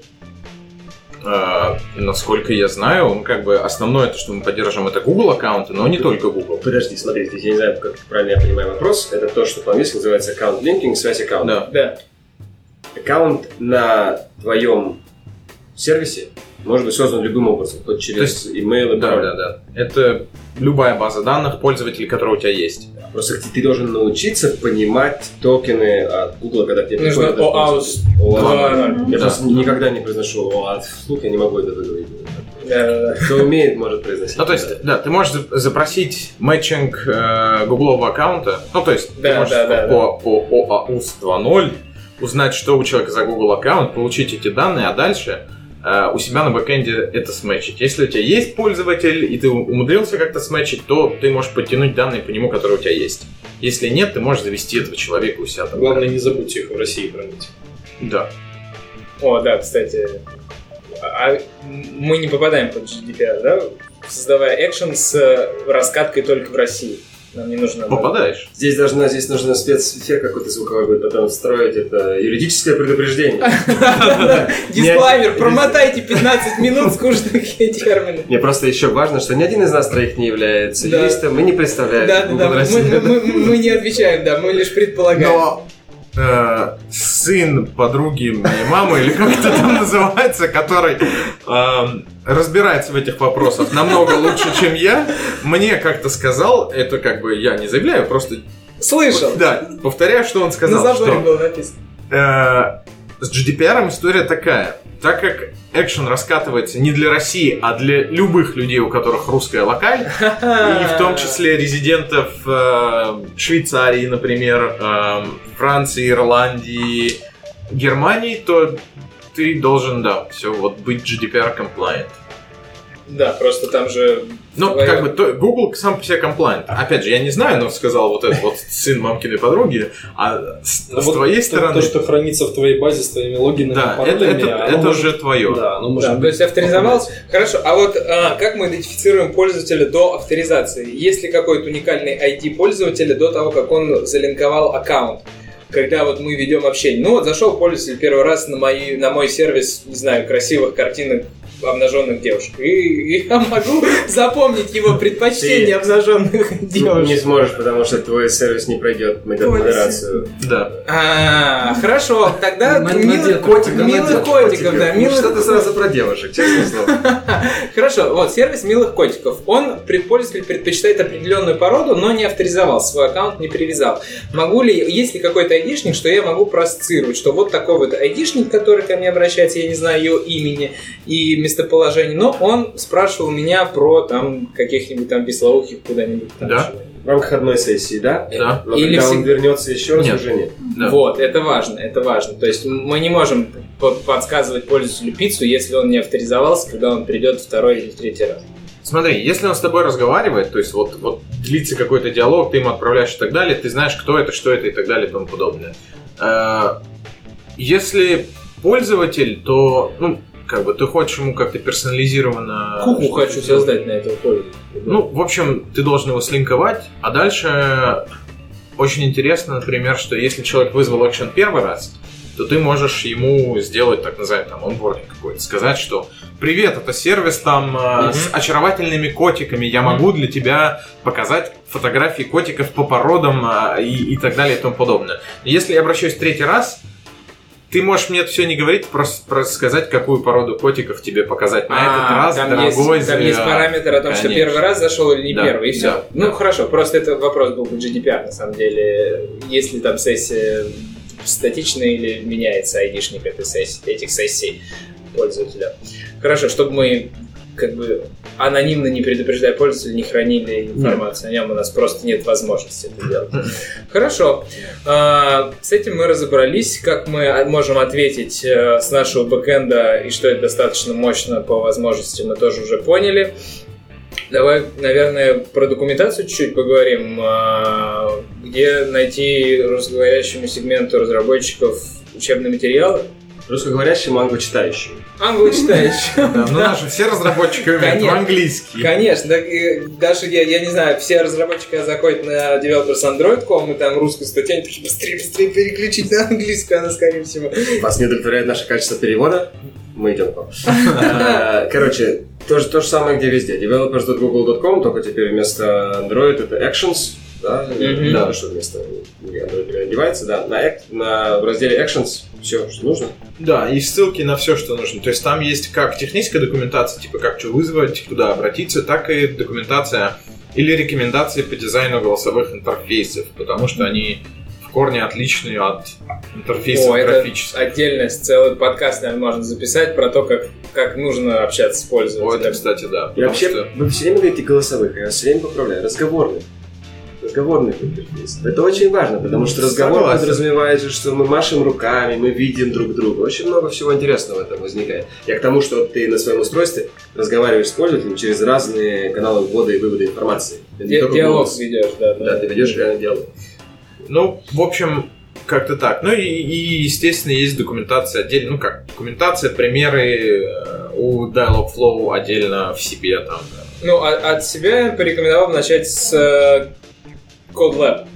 А, насколько я знаю, ну, как бы основное то, что мы поддерживаем, это Google аккаунты, но не только Google. Подожди, смотри, здесь я не знаю, как правильно я понимаю вопрос. Это то, что по-английски называется аккаунт линкинг, связь аккаунта. Да. Да. Аккаунт на твоем сервисе может быть создан любым образом, хоть через email и Да, пароль. да, да. Это любая база данных пользователей, которая у тебя есть. Просто ты, ты должен научиться понимать токены от Google, когда к тебе Нужно приходят OAuth. OAuth. 2.0. Я Да. просто никогда не произношу OAuth вслух, я не могу это выговорить. Да, да, да. Кто умеет, может произносить. Ну, то есть, да, ты можешь за- запросить мэтчинг э, гуглового аккаунта. Ну, то есть, ты можешь по OAuth 2.0 узнать, что у человека за Google аккаунт, получить эти данные, а дальше э, у себя на бэкэнде это сметчить. Если у тебя есть пользователь, и ты умудрился как-то сметчить, то ты можешь подтянуть данные по нему, которые у тебя есть. Если нет, ты можешь завести этого человека у себя там. Главное, не забудьте их в России хранить. Да. О, да, кстати. А мы не попадаем под GDPR, да? Создавая экшен с э, раскаткой только в России. Нам не нужно... Попадаешь. Здесь должна, здесь нужно спецэффект какой-то звуковой будет потом встроить. Это юридическое предупреждение. Дисклаймер, промотайте 15 минут скучных терминов. Мне просто еще важно, что ни один из нас троих не является Да. юристом и не представляет Да, да, да. Мы, мы- мы не отвечаем, да, мы лишь предполагаем. Но э, сын подруги моей мамы, или как это там называется, который эм, разбирается в этих вопросах намного лучше, чем я, мне как-то сказал, это как бы я не заявляю, просто Слышал. да, повторяю, что он На сказал, заборе что было написано. э, с GDPR история такая. Так как экшен раскатывается не для России, а для любых людей, у которых русская локаль, и в том числе резидентов э, Швейцарии, например, э, Франции, Ирландии, Германии, то ты должен, да, все вот быть GDPR compliant. Да, просто там же... Ну, твоё- как бы, то- Google сам по себе комплайнт. Опять же, я не знаю, но сказал вот этот вот сын мамкиной подруги, а с, Ну, с вот твоей то- стороны... То, что хранится в твоей базе с твоими логинами, да, это, паролями, это, оно это может- уже твое. Да, оно может Да, быть то есть авторизовался. Хорошо, а вот а, как мы идентифицируем пользователя до авторизации? Есть ли какой-то уникальный ID пользователя до того, как он залинковал аккаунт? Когда вот мы ведем общение. Ну вот зашел пользователь первый раз на, мои, на мой сервис, не знаю, красивых картинок обнаженных девушек. И, я могу запомнить его предпочтение обнаженных Не девушек. сможешь, потому что твой сервис не пройдет модерацию. Да. А, хорошо, тогда милых котиков, да, милых что ты сразу про девушек, честное слово. Хорошо, вот сервис милых котиков. Он, пользователь предпочитает определенную породу, но не авторизовал, свой аккаунт не привязал. Могу ли, есть ли какой-то айдишник, что я могу проассоциировать, что вот такой вот айдишник, который ко мне обращается, я не знаю его имени и местоположения, но он спрашивал меня про там каких-нибудь там веслоухих куда-нибудь. там Да. чего-нибудь. В рамках одной сессии, да? Да. Но Или когда всег- он вернется еще раз, Нет. уже нет. Да. Вот, это важно, это важно. То есть мы не можем по- подсказывать пользователю пиццу, если он не авторизовался, когда он придет второй или третий раз. Смотри, если он с тобой разговаривает, то есть вот, вот длится какой-то диалог, ты ему отправляешь и так далее, ты знаешь, кто это, что это и так далее и тому подобное. Э, Если пользователь, то, ну, как бы ты хочешь ему как-то персонализированно... Что-то хочу создать на этого пользователя. Ну, в общем, ты должен его слинковать, а дальше очень интересно, например, что если человек вызвал экшен первый раз, то ты можешь ему сделать, так называемый, там, онбординг какой-то, сказать, что «Привет, это сервис там э, с очаровательными котиками, я могу для тебя показать фотографии котиков по породам э, и, и так далее и тому подобное». Если я обращаюсь третий раз, ты можешь мне это все не говорить, просто, просто сказать, какую породу котиков тебе показать на этот А, раз, там дорогой есть, там есть параметр о том, что первый раз зашел или не первый, и все. ну хорошо, просто это вопрос был к GDPR на самом деле. Есть ли там сессия статичная или меняется айдишник этой сессии, этих сессий пользователя. Хорошо, чтобы мы как бы анонимно не предупреждая пользователя, не хранили информацию о нем, у нас просто нет возможности это делать. Хорошо. А, С этим мы разобрались, как мы можем ответить э, с нашего бэкэнда и что это достаточно мощно по возможности, мы тоже уже поняли. Давай, наверное, про документацию чуть-чуть поговорим. А, Где найти русскоговорящему сегменту разработчиков учебные материалы? Русскоговорящему, англочитающему. Англочитающим. Да, ну наши все разработчики умеют Конечно. английский. Конечно, даже я, я не знаю, все разработчики заходят на developers Android.com и там русскую статью, они такие быстрее, быстрее переключить на английскую, она скорее всего. Вас не удовлетворяет наше качество перевода? Мы идем к вам. А, Короче, то же, то же самое, где везде. developers.google.com, только теперь вместо Android это Actions. Да, Мгм. да, что вместо Android переодевается, да. На, Act- на, в разделе Actions все, что нужно. Да, и ссылки на все, что нужно. То есть там есть как техническая документация, типа как что вызвать, куда обратиться, так и документация или рекомендации по дизайну голосовых интерфейсов, потому что они в корне отличные от интерфейсов О, это графических. отдельно целый подкаст, наверное, можно записать про то, как, как нужно общаться с О, это, пользователем. кстати, да. И вообще, что- вы все время говорите голосовых, я все время поправляю. Разговорных. Разговорных интерфейсов. Это очень важно, потому что разговор Согласен. подразумевает, что мы машем руками, мы видим друг друга. Очень много всего интересного в этом возникает. Я к тому, что ты на своем устройстве разговариваешь с пользователем через разные каналы ввода и вывода информации. Ди- Диалог голос. ведешь, да. Да, ты ведешь реально диалог. Ну, в общем, как-то так. Ну и, и, естественно, есть документация отдельно. Ну как, документация, примеры э, у Dialogflow отдельно в себе там. Ну, а- от себя порекомендовал бы начать с э, CodeLab.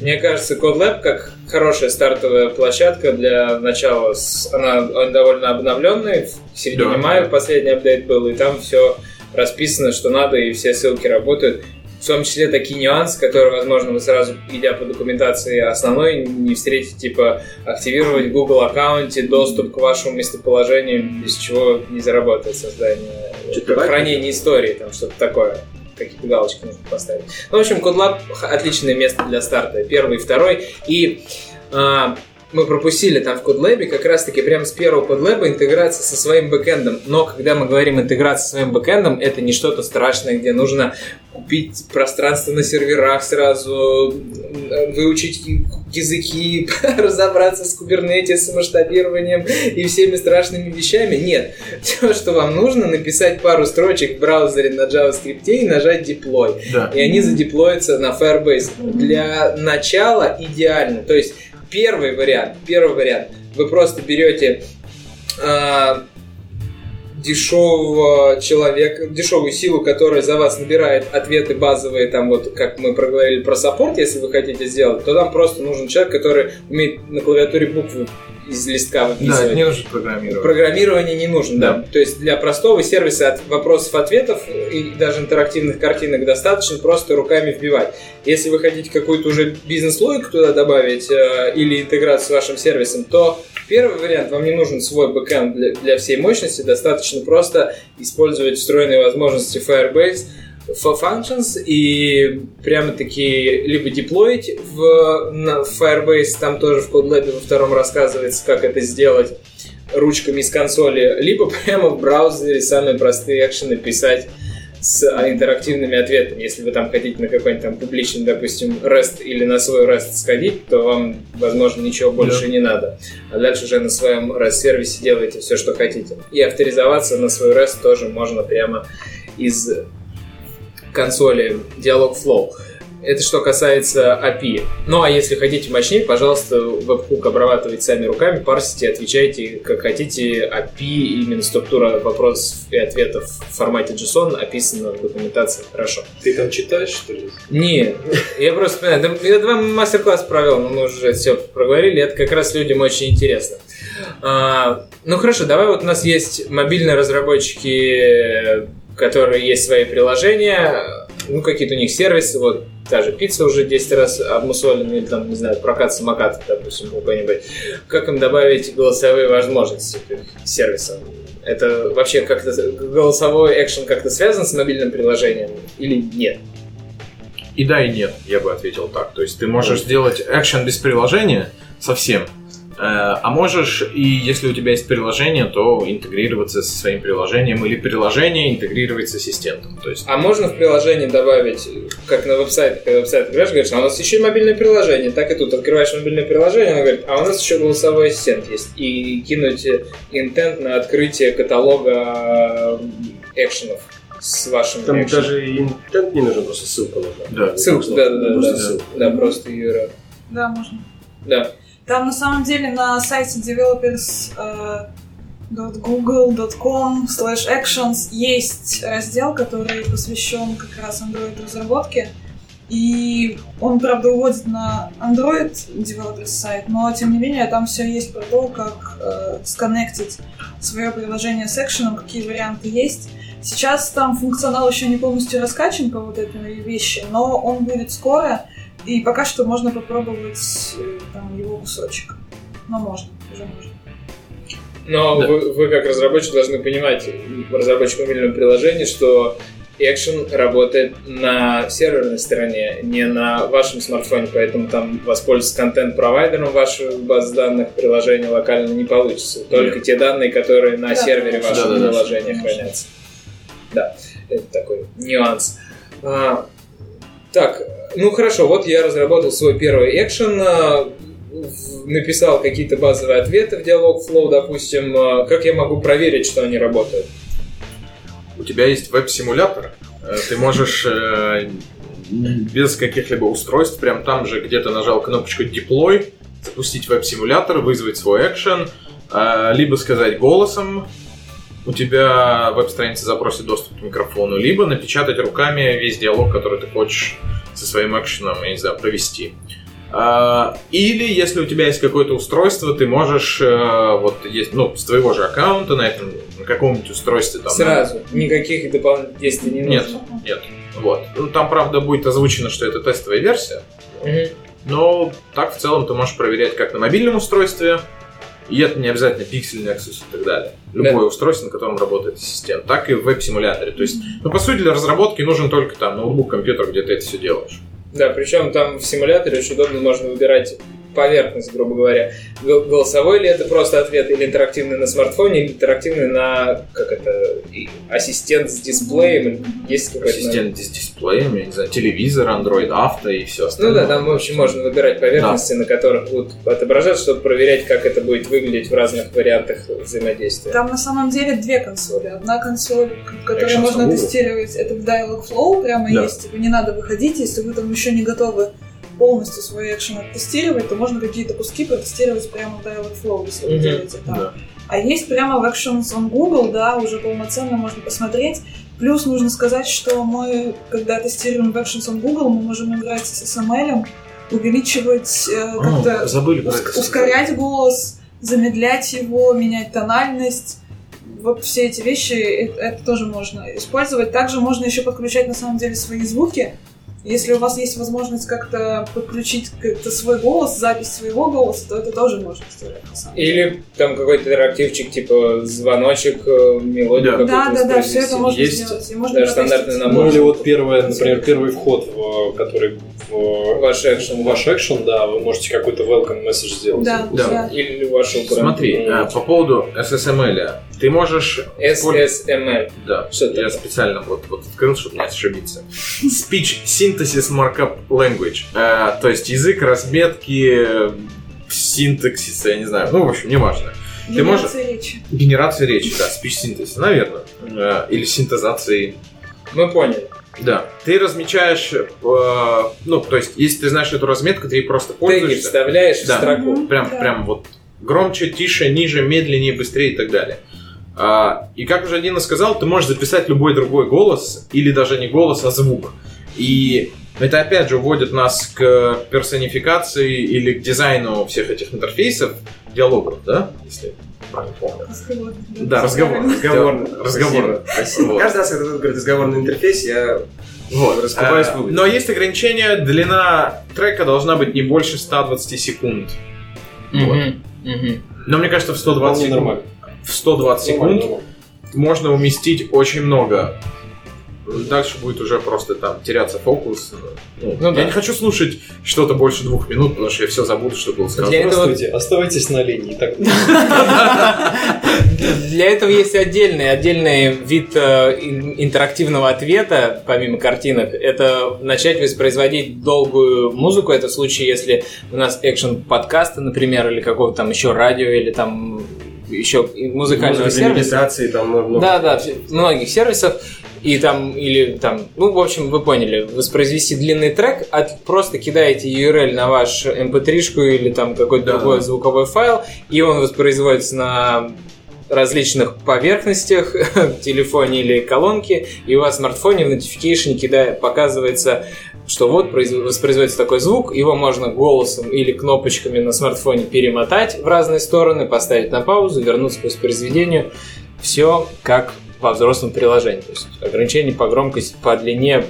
Мне кажется, CodeLab как хорошая стартовая площадка для начала. Она, она довольно обновленная. В середине Да. мая последний апдейт был, и там все расписано, что надо, и все ссылки работают. В том числе такие нюансы, которые, возможно, вы сразу, идя по документации основной, не встретите, типа активировать Google аккаунте доступ к вашему местоположению, без чего не заработает создание хранение истории, там что-то такое. Какие-то галочки нужно поставить. Ну, в общем, CodeLab отличное место для старта. Первый, второй. И а, мы пропустили там в CodeLab как раз-таки прямо с первого CodeLab интеграция со своим бэкэндом. Но когда мы говорим интеграция со своим бэкэндом, это не что-то страшное, где нужно купить пространство на серверах сразу, выучить языки, разобраться с Kubernetes, масштабированием и всеми страшными вещами. Нет. Все, что вам нужно, написать пару строчек в браузере на JavaScript и нажать deploy. Да. И они задеплоятся на Firebase. Для начала идеально. То есть первый вариант, первый вариант, вы просто берете а, дешевого человека, дешевую силу, которая за вас набирает ответы базовые, там вот, как мы проговорили про саппорт, если вы хотите сделать, то там просто нужен человек, который умеет на клавиатуре буквы из листка Да, выписывать. не нужно программировать. Программирование не нужно, да. Да. То есть для простого сервиса от вопросов-ответов и даже интерактивных картинок достаточно просто руками вбивать. Если вы хотите какую-то уже бизнес-логику туда добавить э, или интеграцию с вашим сервисом, то первый вариант, вам не нужен свой бэкэнд для, для всей мощности, достаточно просто использовать встроенные возможности Firebase, for functions и прямо-таки либо деплоить в, на Firebase, там тоже в CodeLab во втором рассказывается, как это сделать ручками из консоли, либо прямо в браузере самые простые экшены писать с интерактивными ответами. Если вы там хотите на какой-нибудь там публичный, допустим, REST или на свой REST сходить, то вам, возможно, ничего больше не надо. А дальше уже на своем REST-сервисе делаете все, что хотите. И авторизоваться на свой REST тоже можно прямо из консоли Dialogflow. Это что касается API. Ну а если хотите мощнее, пожалуйста, веб-хук обрабатывайте сами руками, парсите, отвечайте как хотите. API, именно структура вопросов и ответов в формате JSON описана в документации хорошо. Ты там читаешь, что ли? Не, я просто понимаю, я два мастер-класс провел, но мы уже все проговорили, это как раз людям очень интересно. А, ну хорошо, давай вот у нас есть мобильные разработчики, которые есть свои приложения, ну какие-то у них сервисы, вот та же пицца уже 10 раз обмусолена, или там, не знаю, прокат самоката, допустим, у кого-нибудь. Как им добавить голосовые возможности к сервисам? Это вообще как-то голосовой экшен как-то связан с мобильным приложением или нет? И да, и нет, я бы ответил так. То есть ты можешь сделать экшен без приложения совсем, а можешь, и если у тебя есть приложение, то интегрироваться со своим приложением или приложение интегрировать с ассистентом. То есть А можно в приложении добавить, как на веб-сайт, когда веб-сайт открываешь, говоришь, а у нас еще и мобильное приложение. Так и тут открываешь мобильное приложение, она говорит, а у нас еще голосовой ассистент есть. И кинуть интент на открытие каталога э, экшенов с вашим Там экшеном. даже и интент не нужен, просто ссылка нужна. Да. Ссылку, да, да, да, Просто да, ссылка. да, просто URL. Да, можно. Да. Там на самом деле на сайте developers э, slash actions есть раздел, который посвящен как раз Android разработке. И он, правда, уводит на Android developers сайт, но тем не менее там все есть про то, как э, сконнектить свое приложение с экшеном, какие варианты есть. Сейчас там функционал еще не полностью раскачан по вот этой вещи, но он будет скоро, и пока что можно попробовать э, там его кусочек. Но можно, уже можно. Но Да. вы, вы как разработчик должны понимать, разработчик мобильного приложения, что Action работает на серверной стороне, не на вашем смартфоне, поэтому там воспользоваться контент-провайдером вашей базы данных приложения локально не получится. Только те данные, которые на Да, сервере конечно. вашего Да-да-да. приложения Конечно. хранятся. Да, это такой нюанс. А, так, ну хорошо, вот я разработал свой первый экшен, а, написал какие-то базовые ответы в диалог Flow, допустим. А, Как я могу проверить, что они работают? у тебя есть веб-симулятор, э, ты можешь э, без каких-либо устройств, прям там же, где ты нажал кнопочку Deploy, запустить веб-симулятор, вызвать свой экшен, э, либо сказать голосом, у тебя веб-страница запросит доступ к микрофону, либо напечатать руками весь диалог, который ты хочешь со своим экшеном, я не знаю, провести. А, Или, если у тебя есть какое-то устройство, ты можешь, э, вот, есть, ну, с твоего же аккаунта на этом, на каком-нибудь устройстве там... Сразу. Никаких дополнительных действий не Нет, нужно. нет. Вот. Ну, там, правда, будет озвучено, что это тестовая версия, Мгм. но так в целом ты можешь проверять как на мобильном устройстве, и это не обязательно Pixel, Nexus и так далее. Любое устройство, на котором работает ассистент, так и в веб-симуляторе. То есть, ну, по сути, для разработки нужен только там ноутбук, компьютер, где ты это все делаешь. Да, причем там в симуляторе очень удобно можно выбирать поверхность, грубо говоря. Гол- Голосовой ли это просто ответ, или интерактивный на смартфоне, или интерактивный на, как это, ассистент с дисплеем, есть какой-то... Ассистент с дисплеем, я не знаю, телевизор, Android Auto и все Ну остальное. да, там, в общем, можно выбирать поверхности, на которых будут отображаться, чтобы проверять, как это будет выглядеть в разных вариантах взаимодействия. Там на самом деле две консоли. Одна консоль, которую Action можно тестировать, это в Dialogflow прямо Да. есть. Типа не надо выходить, если вы там еще не готовы полностью свой экшен оттестировать, то можно какие-то куски протестировать прямо в Dialogflow, если вы Мгм. делаете так. Да. А есть прямо в Actions on Google, да, уже полноценно можно посмотреть. Плюс нужно сказать, что мы, когда тестируем в Actions on Google, мы можем играть с SML, увеличивать э, А, как-то это. ускорять голос, замедлять его, менять тональность. Вот все эти вещи, это, это тоже можно использовать. Также можно еще подключать на самом деле свои звуки. Если у вас есть возможность как-то подключить как-то свой голос, запись своего голоса, то это тоже можно сделать на самом деле. Или там какой-то интерактивчик, типа звоночек, э, мелодию Да. какую-то Да, да, да, все это можно Есть сделать. И можно даже стандартный набор. Ну или вот первое, например, первый вход, в, который в Ваш экшен. в ваш экшен, да, вы можете какой-то welcome message сделать. Да, Да. да. Или вашу. Смотри, э, по поводу SSML, ты можешь... SSML. Да, Что это я такое? специально вот, вот открыл, чтобы не ошибиться. Speech Synthesis Markup Language. Э, то есть язык разметки э, синтаксиса, я не знаю. Ну, в общем, неважно. Ты можешь- Генерация речи. Генерация речи, да, speech synthesis, наверное. Э, или синтезации. Мы поняли. Да. Ты размечаешь, э, ну, то есть, если ты знаешь эту разметку, ты ей просто Теги пользуешься. вставляешь Да. в строку. Прям, Да. прям вот громче, тише, ниже, медленнее, быстрее и так далее. А, и как уже Дина сказал, ты можешь записать любой другой голос, или даже не голос, а звук. И это опять же уводит нас к персонификации или к дизайну всех этих интерфейсов, диалогов, да? Если правильно помню. Разговор. Да, разговор. Разговорный. Разговор. Спасибо. Вот. Каждый раз, когда говорит разговорный интерфейс, я Вот. Раскупаюсь А, но есть ограничение, длина трека должна быть не больше 120 секунд. Вот. Мгм. Мгм. Но мне кажется, в 120 Вполне секунд, нормально. В 120 Нормально, секунд можно уместить очень много. Дальше будет уже просто там теряться фокус. Ну, Ну я да. не хочу слушать что-то больше двух минут, потому что я все забуду, что было сказано. Для этого- Здравствуйте, оставайтесь на линии. Так, Для этого есть отдельный, отдельный вид э, ин- интерактивного ответа, помимо картинок. Это начать воспроизводить долгую музыку. Это в случае, если у нас экшен подкаста, например, или какого-то там еще радио, или там еще музыкального музыка сервиса. там много. Да, да, многих сервисов. И там, или там, ну, в общем, вы поняли, воспроизвести длинный трек, от, просто кидаете URL на ваш mp3-шку или там какой-то Да. другой звуковой файл, и он воспроизводится на различных поверхностях, телефоне или колонке, и у вас в смартфоне в notification кидая, показывается, что вот произв- воспроизводится такой звук, его можно голосом или кнопочками на смартфоне перемотать в разные стороны, поставить на паузу, вернуться к воспроизведению. Все как во взрослом приложении. То есть ограничение по громкости, по длине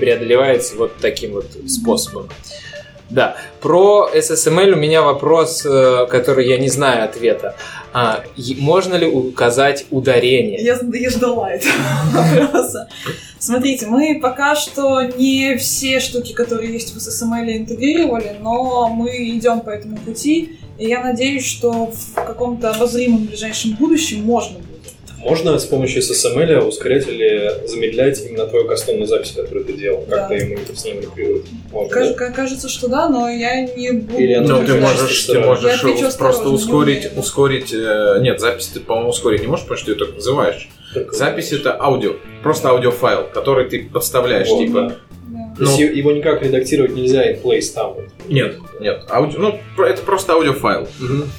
преодолевается вот таким вот способом. Да, про SSML у меня вопрос, э, который я не знаю ответа. А, можно ли указать ударение? Я, я ждала этого вопроса. Смотрите, мы пока что не все штуки, которые есть в SSML, интегрировали, но мы идем по этому пути, и я надеюсь, что в каком-то обозримом ближайшем будущем можно. Можно с помощью SSML ускорять или замедлять именно твою кастомную запись, которую ты делал? Как-то Да. ему с ним? Можно, Каж- да? ка- кажется, что да, но я не буду... Или Ну, ты можешь, что ты можешь просто осторожно, не ускорить, ускорить, э, нет, запись ты, по-моему, ускорить не можешь, потому что ты ее только называешь. Только- Запись это аудио, просто аудиофайл, который ты подставляешь, Вот, типа, да. То есть его никак редактировать нельзя in place там. вот. нет, нет, аудио, ну, это просто аудиофайл.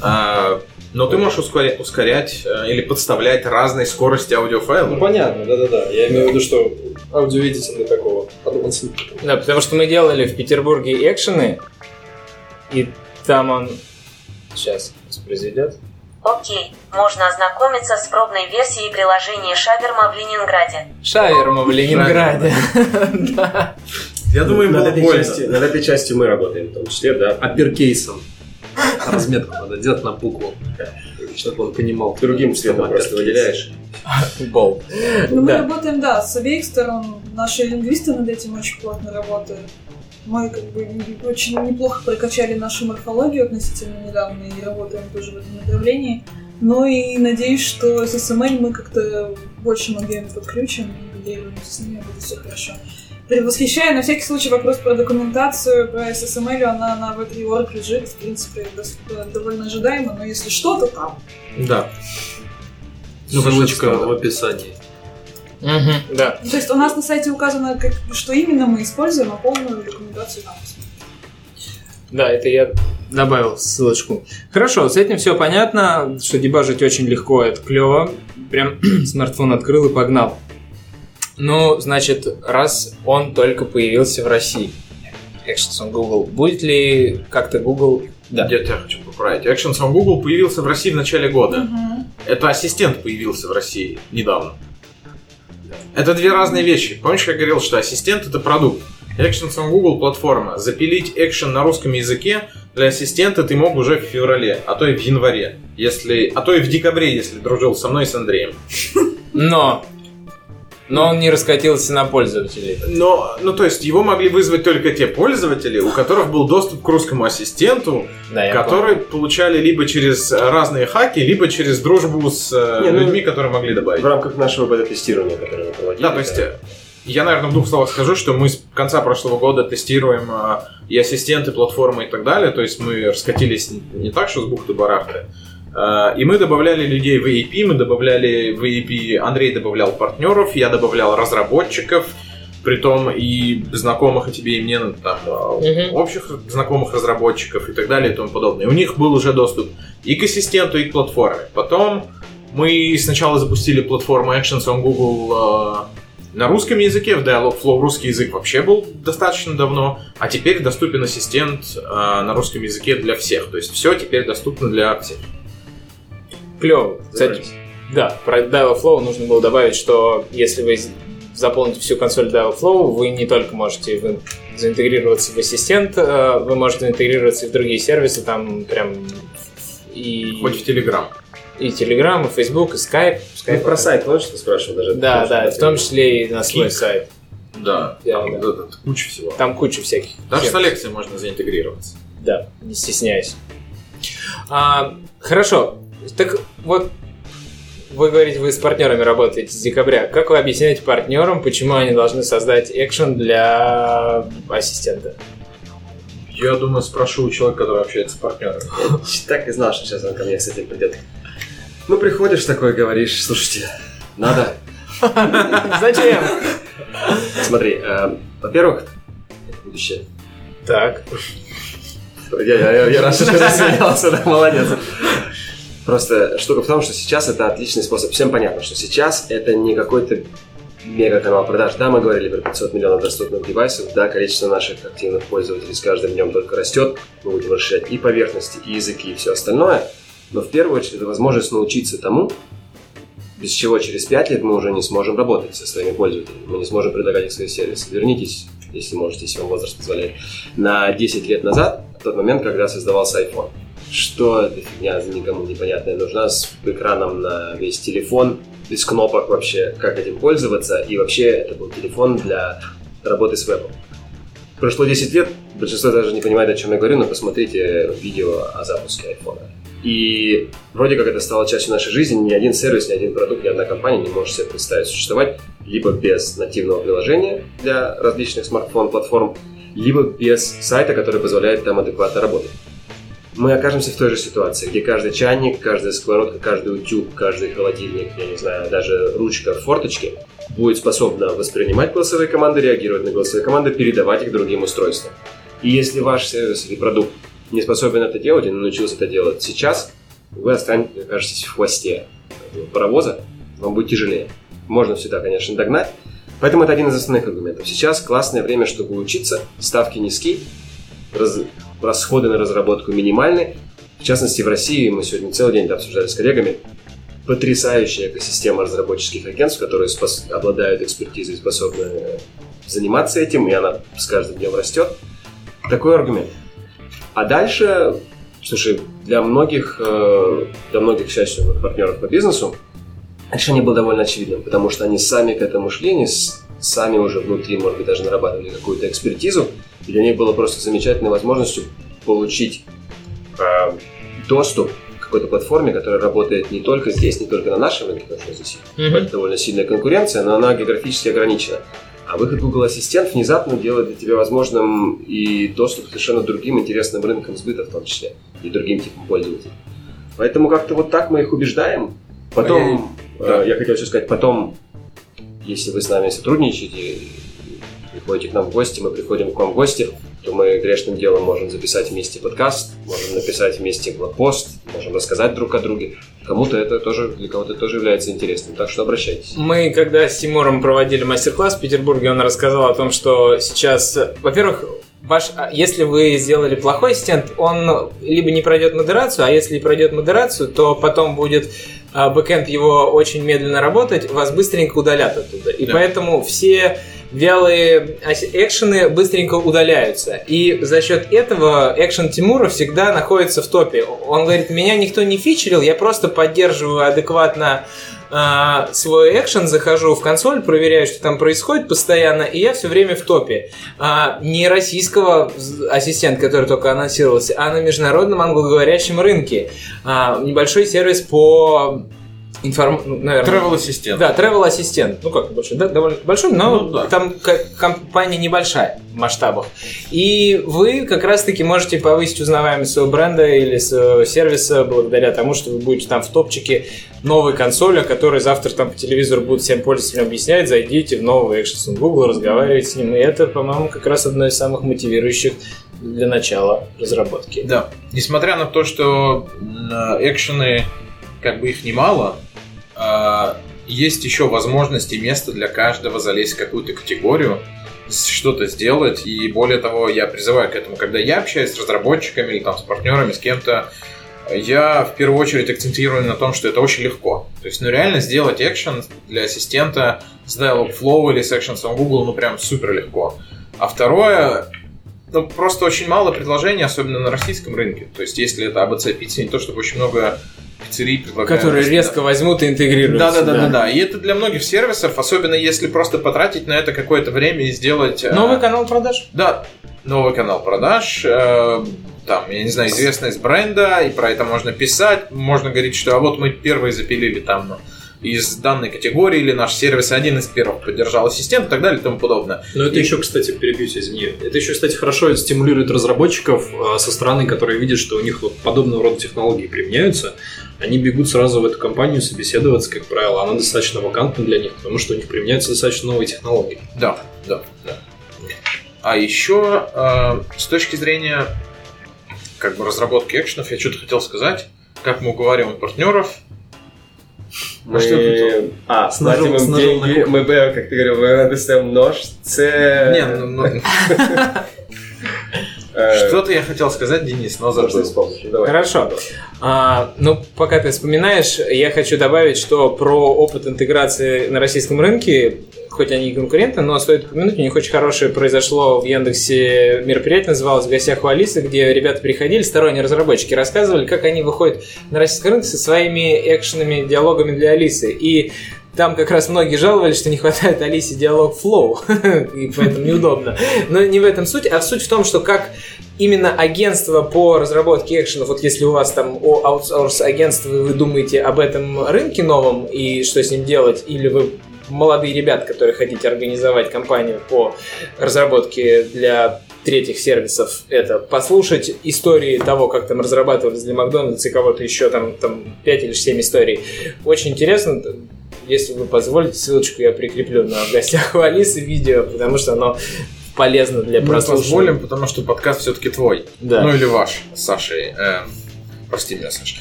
А, но ты можешь ускоря- ускорять э, или подставлять разной скорости аудиофайла. Ну понятно, да-да-да. Я имею в виду, что аудиоэдитинга такого. Да, потому что мы делали в Петербурге экшены, и там он... Сейчас воспроизведет. Окей, можно ознакомиться с пробной версией приложения Шаверма в Ленинграде. Шаверма в Ленинграде. Да. Я думаю, им над было этой, больно. над этой частью мы работаем, в том числе, да. Апперкейсом. Разметку надо делать на букву, чтобы он понимал. Другим цветом просто выделяешь. Болт. Ну, мы работаем, да, с обеих сторон. Наши лингвисты над этим очень плотно работают. Мы как бы очень неплохо прокачали нашу морфологию относительно недавно и работаем тоже в этом направлении. Ну и надеюсь, что с SML мы как-то больше объеме подключим и интегрируемся с ними, будет все хорошо. Предвосхищаю на всякий случай вопрос про документацию, про SSML, она на V3.org лежит, в принципе, довольно ожидаемо, но если что, то там. Да. Ссылочка в описании. Мгм, да. Ну, То есть у нас на сайте указано, как, что именно мы используем, а полную документацию там. Да, это я добавил ссылочку. Хорошо, с этим все понятно, что дебажить очень легко, это клево. Прям смартфон открыл и погнал. Ну, значит, раз он только появился в России, Actions on Google, будет ли как-то Google... Да. Я тебя хочу поправить. Actions on Google появился в России в начале года. Мгм. Это ассистент появился в России недавно. Это две разные вещи. Помнишь, я говорил, что ассистент это продукт. Actions on Google платформа. Запилить экшен на русском языке для ассистента ты мог уже в феврале, а то и в январе. Если, а то и в декабре, если дружил со мной и с Андреем. Но... Но он не раскатился на пользователей. Но, ну то есть его могли вызвать только те пользователи, у которых был доступ к русскому ассистенту, Да, которые получали либо через разные хаки, либо через дружбу с э, Не, ну, людьми, которые могли добавить. В рамках нашего бета-тестирования, которое мы проводили. Да, то есть э, я, наверное, в двух словах скажу, что мы с конца прошлого года тестируем э, и ассистенты, платформы и так далее. То есть мы раскатились не, не так, что с бухты-барахты. Э, И мы добавляли людей в AEP, мы добавляли в AEP, Андрей добавлял партнеров, я добавлял разработчиков, притом и знакомых и тебе, и мне, ну, там, Мгм. общих знакомых разработчиков и так далее и тому подобное. У них был уже доступ и к ассистенту, и к платформе. Потом мы сначала запустили платформу Actions on Google э, на русском языке, в Dialogflow русский язык вообще был достаточно давно, а теперь доступен ассистент э, на русском языке для всех. То есть все теперь доступно для всех. Клево. Кстати, да, про Dialogflow нужно было добавить, что если вы заполните всю консоль Dialogflow, вы не только можете заинтегрироваться в ассистент, э, вы можете интегрироваться и в другие сервисы, там прям и, Хоть в Telegram. и Telegram, и Facebook, и Skype. Ну, Skype про сайт, помнишь, ты спрашивал даже? Да, да, в том числе и на свой сайт. Да, Да, там да. вот это куча всего. Там куча всяких. Даже с сервисов. Алексой можно заинтегрироваться. Да, не стесняюсь. А, хорошо. Так вот, вы говорите, вы с партнерами работаете с декабря. Как вы объясняете партнерам, почему они должны создать экшен для ассистента? Я думаю, спрошу у человека, который общается с партнерами. Так и знал, что сейчас он ко мне с этим придет. Ну, приходишь такой, говоришь, слушайте, надо. Зачем? Смотри, э, во-первых, будущее. Так. Я, я, я, ты засмеялся, да, молодец. Просто штука в том, что сейчас это отличный способ. Всем понятно, что сейчас это не какой-то мега канал продаж. Да, мы говорили про 500 миллионов доступных девайсов, да, количество наших активных пользователей с каждым днем только растет. Мы будем расширять и поверхности, и языки, и все остальное. Но в первую очередь это возможность научиться тому, без чего через 5 лет мы уже не сможем работать со своими пользователями. Мы не сможем предлагать их свои сервисы. Вернитесь, если можете, если вам возраст позволяет, на 10 лет назад, в тот момент, когда создавался iPhone. Что эта фигня никому непонятная нужна с экраном на весь телефон, без кнопок вообще, как этим пользоваться, и вообще это был телефон для работы с вебом. Прошло 10 лет, большинство даже не понимает, о чем я говорю, но посмотрите видео о запуске iPhone. И вроде как это стало частью нашей жизни, ни один сервис, ни один продукт, ни одна компания не может себе представить существовать либо без нативного приложения для различных смартфон-платформ, либо без сайта, который позволяет там адекватно работать. Мы окажемся в той же ситуации, где каждый чайник, каждая сковородка, каждый утюг, каждый холодильник, я не знаю, даже ручка в форточке будет способна воспринимать голосовые команды, реагировать на голосовые команды, передавать их другим устройствам. И если ваш сервис или продукт не способен это делать и научился это делать сейчас, вы окажетесь в хвосте паровоза, вам будет тяжелее. Можно всегда, конечно, догнать. Поэтому это один из основных аргументов. Сейчас классное время, чтобы учиться, ставки низкие, раз- расходы на разработку минимальны. В частности, в России, мы сегодня целый день обсуждали с коллегами, потрясающая экосистема разработческих агентств, которые спос- обладают экспертизой и способны э, заниматься этим, и она с каждым днем растет. Такой аргумент. А дальше, слушай, для многих, э, для многих, к счастью, партнеров по бизнесу, решение было довольно очевидным, потому что они сами к этому шли, они сами уже внутри, может быть, даже нарабатывали какую-то экспертизу, для них было просто замечательной возможностью получить э, доступ к какой-то платформе, которая работает не только здесь, не только на нашем рынке, потому что здесь это довольно сильная конкуренция, но она географически ограничена. А выход Google Ассистент внезапно делает для тебя возможным и доступ к совершенно другим интересным рынкам сбыта в том числе, и другим типам пользователей. Поэтому как-то вот так мы их убеждаем. Потом, Да. э, я хотел еще сказать, потом, если вы с нами сотрудничаете, приходите к нам в гости, мы приходим к вам в гости, то мы грешным делом можем записать вместе подкаст, можем написать вместе блокпост, можем рассказать друг о друге. Кому-то это тоже, для кого-то это тоже является интересным, так что обращайтесь. Мы, когда с Тимуром проводили мастер-класс в Петербурге, он рассказал о том, что сейчас, во-первых, ваш, а, если вы сделали плохой ассистент, он либо не пройдет модерацию, а если пройдет модерацию, то потом будет а, бэкэнд его очень медленно работать, вас быстренько удалят оттуда. И Да. поэтому все вялые экшены быстренько удаляются. И за счет этого экшен Тимура всегда находится в топе. Он говорит, меня никто не фичерил, я просто поддерживаю адекватно а, свой экшен, захожу в консоль, проверяю, что там происходит постоянно, и я все время в топе. А, не российского ассистента, который только анонсировался, а на международном англоговорящем рынке. А, небольшой сервис по информ... ну, наверное, Travel ассистент. да, travel ассистент. Ну как большой, да, довольно большой, но Ну, да. там компания небольшая в масштабах. И вы как раз-таки можете повысить узнаваемость своего бренда или своего сервиса благодаря тому, что вы будете там в топчике новой консоли, о которой завтра там по телевизору будут всем пользователям объяснять, зайдите в новый Action Google, разговаривайте с ним. И это, по-моему, как раз одно из самых мотивирующих для начала разработки. Да. Несмотря на то, что м, экшены, как бы их немало, а, есть еще возможность и место для каждого залезть в какую-то категорию, что-то сделать. И более того, я призываю к этому, когда я общаюсь с разработчиками или там с партнерами, с кем-то, я в первую очередь акцентирую на том, что это очень легко. То есть, ну реально сделать экшен для ассистента с Dialogflow или с Actions on Google, ну прям супер легко. А второе, ну, просто очень мало предложений, особенно на российском рынке. То есть, если это ABC пицца, не то чтобы очень много пиццерий предлагают. Которые резко возьмут и интегрируются. Да, да, да, да, да. И это для многих сервисов, особенно если просто потратить на это какое-то время и сделать. э, Новый канал продаж. Да, новый канал продаж. э, там, я не знаю, известность бренда, и про это можно писать. Можно говорить, что а вот мы первые запилили там из данной категории, или наш сервис один из первых поддержал ассистент и так далее и тому подобное. Но это И- еще, кстати, перебьюсь, извини. Это еще, кстати, хорошо стимулирует разработчиков а, со стороны, которые видят, что у них вот подобного рода технологии применяются. Они бегут сразу в эту компанию собеседоваться, как правило. Она достаточно вакантна для них, потому что у них применяются достаточно новые технологии. Да, да, да. А еще э, с точки зрения как бы разработки экшенов, я что-то хотел сказать. Как мы уговариваем партнеров, Мы... что тут? А, С ножом- платим с ножом на деньги, мы, б- как ты говорил, мы достаем нож, це... Не, ну, ну, что-то я хотел сказать, Денис, но забыл. давай. Хорошо. А, ну, пока ты вспоминаешь, я хочу добавить, что про опыт интеграции на российском рынке, хоть они и конкуренты, но стоит упомянуть, у них очень хорошее произошло в Яндексе мероприятие, называлось «В гостях у Алисы», где ребята приходили, сторонние разработчики, рассказывали, как они выходят на российский рынок со своими экшенами, диалогами для Алисы. И там как раз многие жаловались, что не хватает Алисе диалог флоу, и поэтому неудобно. Но не в этом суть, а суть в том, что как именно агентство по разработке экшенов, вот если у вас там о аутсорс агентство, вы думаете об этом рынке новом и что с ним делать, или вы молодые ребята, которые хотите организовать компанию по разработке для третьих сервисов, это послушать истории того, как там разрабатывались для Макдональдса и кого-то еще, там, там 5 или 7 историй. Очень интересно, если вы позволите, ссылочку я прикреплю на в гостях у Алисы видео, потому что оно полезно для Мы прослушивания. позволим, потому что подкаст все-таки твой. Да. Ну или ваш, с Сашей. Э, прости меня, Саша.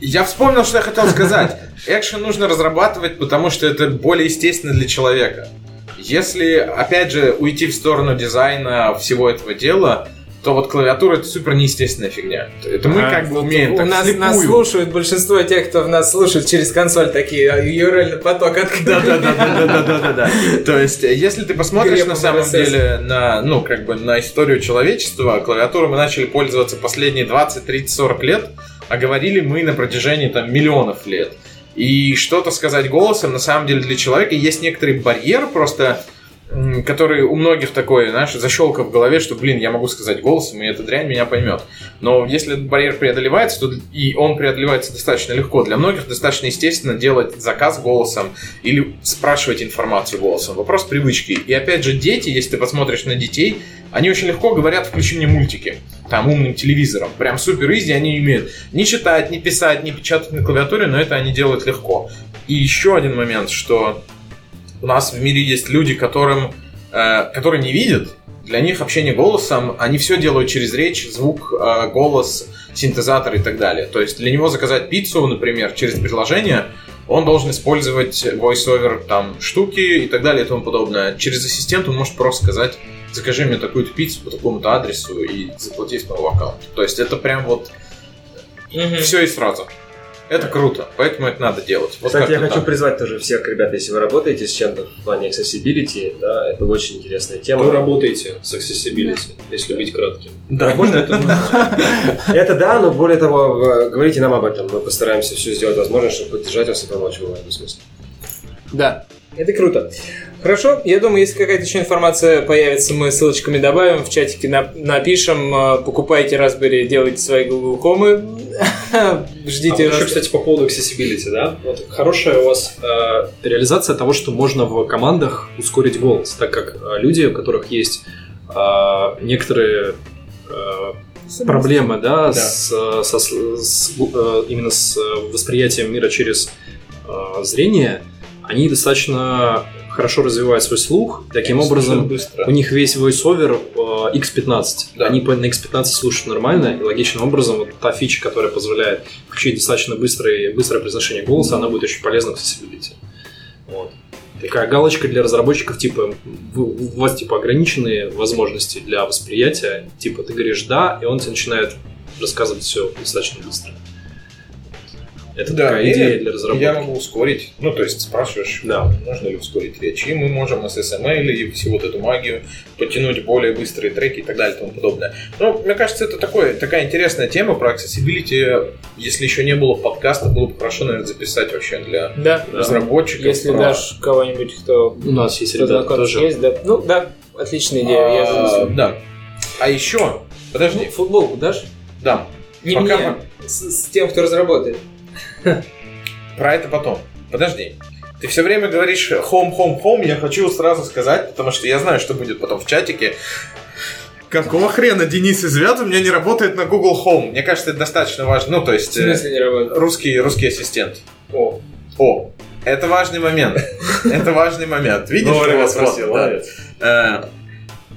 Я вспомнил, что я хотел сказать. Экшен нужно разрабатывать, потому что это более естественно для человека. Если, опять же, уйти в сторону дизайна всего этого дела, то вот клавиатура это супер неестественная фигня. Это мы А, как бы умеем У так нас, нас слушают, большинство тех, кто нас слушает через консоль, такие а, URL поток открыт. Да, да, да, да, да, да, да, да. То есть, э, если ты посмотришь Гребаный на самом RSS. деле на, ну, как бы на историю человечества, клавиатурой мы начали пользоваться последние 20, 30, 40 лет, а говорили мы на протяжении там миллионов лет. И что-то сказать голосом, на самом деле, для человека есть некоторый барьер, просто который у многих такой, знаешь, защелка в голове, что, блин, я могу сказать голосом, и эта дрянь меня поймет. Но если этот барьер преодолевается, то и он преодолевается достаточно легко. Для многих достаточно естественно делать заказ голосом или спрашивать информацию голосом. Вопрос привычки. И опять же, дети, если ты посмотришь на детей, они очень легко говорят, включи мне мультики. Там умным телевизором. Прям супер изи они умеют. Не читать, не писать, не печатать на клавиатуре, но это они делают легко. И еще один момент, что у нас в мире есть люди, которым, э, которые не видят, для них общение голосом, они все делают через речь, звук, э, голос, синтезатор и так далее. То есть для него заказать пиццу, например, через приложение, он должен использовать voice-over там штуки и так далее и тому подобное. Через ассистент он может просто сказать, закажи мне такую-то пиццу по такому-то адресу и заплати с моего аккаунта. То есть это прям вот все и сразу. Это круто, поэтому это надо делать. Вот Кстати, я хочу так. призвать тоже всех ребят, если вы работаете с чем-то в плане accessibility, да, это очень интересная тема. Вы работаете с accessibility, если быть кратким. Да, Можно это? Это да, но более того, говорите нам об этом. Мы постараемся все сделать возможное, чтобы поддержать вас и помочь вам в этом смысле. Да, это круто. Хорошо, я думаю, если какая-то еще информация появится, мы ссылочками добавим, в чатике на- напишем, э, покупайте Raspberry, делайте свои Google Home, ждите А вот еще, кстати, по поводу accessibility, да? Вот хорошая у вас э, реализация того, что можно в командах ускорить голос, так как э, люди, у которых есть э, некоторые э, проблемы, да, Да. С, э, со с- э, именно с восприятием мира через э, зрение, они достаточно хорошо развивают свой слух, таким образом быстро. у них весь voiceover э, X15. Да. Они на X15 слушают нормально, и логичным образом вот та фича, которая позволяет включить достаточно быстрое, быстрое произношение голоса, она будет очень полезна в accessibility. Вот. Такая галочка для разработчиков, типа, у вас типа ограниченные возможности для восприятия, типа ты говоришь «да», и он тебе начинает рассказывать все достаточно быстро. Это Да, такая идея для Я разработки. могу ускорить. Ну, то есть спрашиваешь, Да. нужно ли ускорить речь. И мы можем с SML и всю вот эту магию подтянуть более быстрые треки и так далее и тому подобное. Ну, мне кажется, это такое, такая интересная тема про accessibility. Если еще не было подкаста, было бы хорошо, наверное, записать вообще для Да, разработчиков. если про- дашь кого-нибудь, кто У нас есть ребята тоже. есть, да. Ну, да, отличная идея, я А, занесу. Да. А еще, подожди, Футболку дашь? да, Не Пока мне, с, с тем, кто разработает. Про это потом. Подожди. Ты все время говоришь home, home, home. Я хочу сразу сказать, потому что я знаю, что будет потом в чатике. Какого хрена Денис из Вят у меня не работает на Google Home? Мне кажется, это достаточно важно. Ну, то В есть, э, смысле не работает? русский, русский ассистент. О, О, это важный момент. Это важный момент. Видишь? Вот, раз спросил,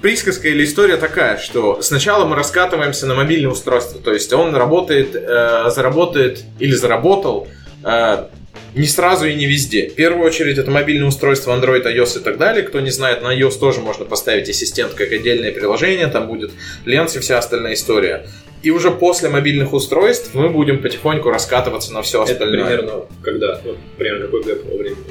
Присказка или история такая, что сначала мы раскатываемся на мобильное устройство, то есть он работает, э, заработает или заработал э, не сразу и не везде. В первую очередь это мобильное устройство Android, iOS и так далее. Кто не знает, на iOS тоже можно поставить ассистент как отдельное приложение, там будет Lens и вся остальная история. И уже после мобильных устройств мы будем потихоньку раскатываться на все Это остальное. примерно когда? Ну, примерно какой гэп во времени?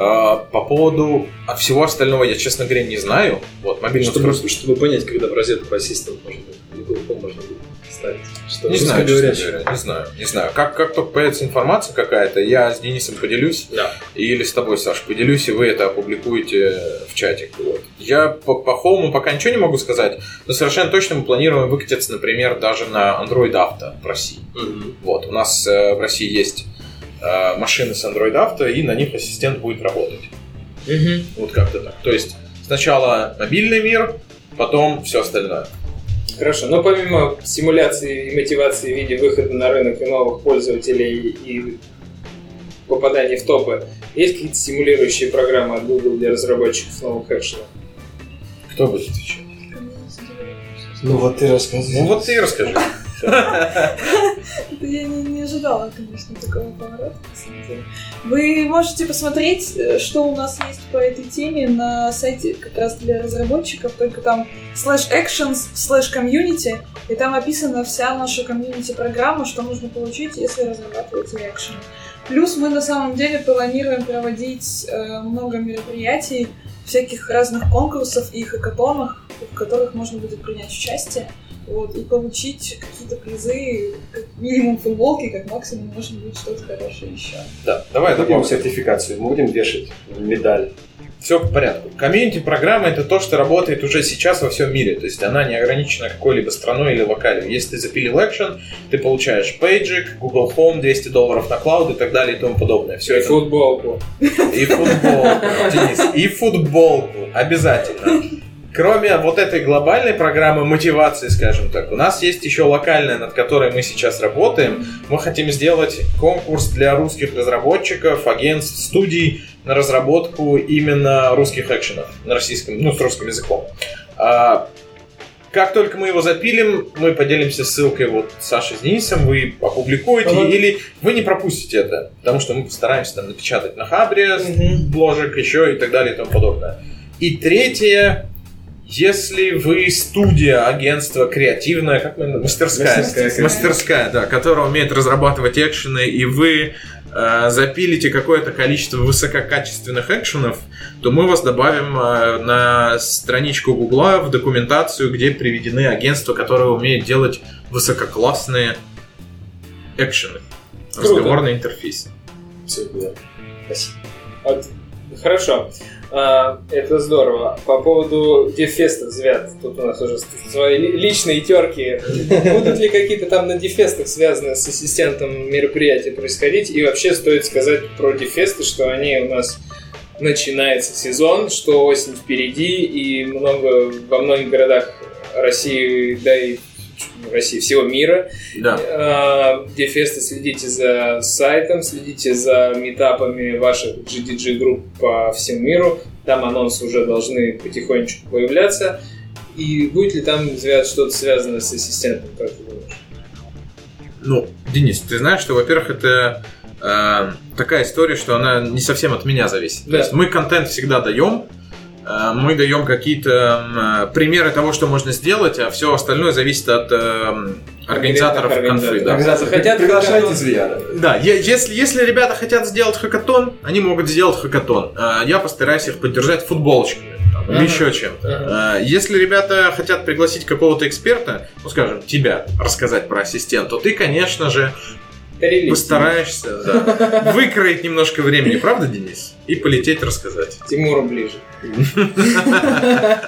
А, по поводу а всего остального я, честно говоря, не знаю. Вот, мобильное Чтобы, устройство. чтобы понять, когда в розетку ассистент можно будет, можно будет ставить. Что Не знаю, говоря, не знаю, не знаю. Как, как только появится информация какая-то, я с Денисом поделюсь, Да. или с тобой, Саш, поделюсь, и вы это опубликуете в чатик. Вот. Я по, по хоуму пока ничего не могу сказать, но совершенно точно мы планируем выкатиться, например, даже на Android Auto в России. Мгм. Вот, у нас э, в России есть машины с Android Auto, и на них ассистент будет работать. Мгм. Вот как-то так. То есть сначала мобильный мир, потом все остальное. Хорошо, но помимо стимуляции и мотивации в виде выхода на рынок и новых пользователей и попадания в топы, есть какие-то стимулирующие программы от Google для разработчиков новых экшенов? Кто будет отвечать? Ну вот ты рассказывай. Ну вот ты и расскажи. Я не, ожидала, конечно, такого поворота. Вы можете посмотреть, э, что у нас есть по этой теме на сайте как раз для разработчиков, только там slash actions, slash community, и там описана вся наша комьюнити программа, что нужно получить, если разрабатываете экшены. Плюс мы на самом деле планируем проводить э, много мероприятий, всяких разных конкурсов и хакатонов, в которых можно будет принять участие вот, и получить какие-то призы, как минимум футболки, как максимум, может быть, что-то хорошее еще. Да, давай Будем добавим. сертификацию, мы будем вешать медаль все по порядку. Комьюнити программа это то, что работает уже сейчас во всем мире. То есть она не ограничена какой-либо страной или локалью. Если ты запилил экшен, ты получаешь бейджик, Google Home, 200 долларов на cloud и так далее и тому подобное. Все И это футболку. и футболку, Денис, и футболку. Обязательно. Кроме вот этой глобальной программы мотивации, скажем так, у нас есть еще локальная, над которой мы сейчас работаем. Мы хотим сделать конкурс для русских разработчиков, агентств, студий на разработку именно русских экшенов на российском, ну, с русским языком. А, как только мы его запилим, мы поделимся ссылкой вот с Сашей с Денисом, вы опубликуете, Ага. или вы не пропустите это, потому что мы постараемся там напечатать на Хабре, Мгм. бложек еще и так далее и тому подобное. И третье, если вы студия, агентство креативное, как мы, мастерская, Мастерская. мастерская, да, которая умеет разрабатывать экшены, и вы э, запилите какое-то количество высококачественных экшенов, то мы вас добавим э, на страничку Гугла в документацию, где приведены агентства, которые умеют делать высококлассные экшены. Круто. Разговорный интерфейс. Спасибо. Спасибо. Вот, Хорошо. А, это здорово. По поводу дефестов, Звят, тут у нас уже свои ли- личные терки. Будут ли какие-то там на дефестах связаны с ассистентом мероприятия происходить? И вообще стоит сказать про дефесты, что они у нас начинается сезон, что осень впереди, и много во многих городах России, да и России всего мира Да. э, Дефеста следите за сайтом, следите за метапами ваших GDG групп по всему миру. Там анонсы уже должны потихонечку появляться. И будет ли там что-то связано с ассистентом, как ты думаешь? Ну, Денис, ты знаешь, что, во-первых, это э, такая история, что она не совсем от меня зависит. Да. То есть мы контент всегда даем, мы даем какие-то э, примеры того, что можно сделать, а все остальное зависит от э, организаторов конфы. Да. Организаторы хотят Приглашайте хакатон. Звияна. Да, если, если ребята хотят сделать хакатон, они могут сделать хакатон. Я постараюсь их поддержать футболочками там, Ага. еще чем-то. Если ребята хотят пригласить какого-то эксперта, ну скажем, тебя рассказать про ассистент, то ты, конечно же, Релиз. постараешься да, выкроить немножко времени, правда, Денис? И полететь рассказать. Тимуру ближе.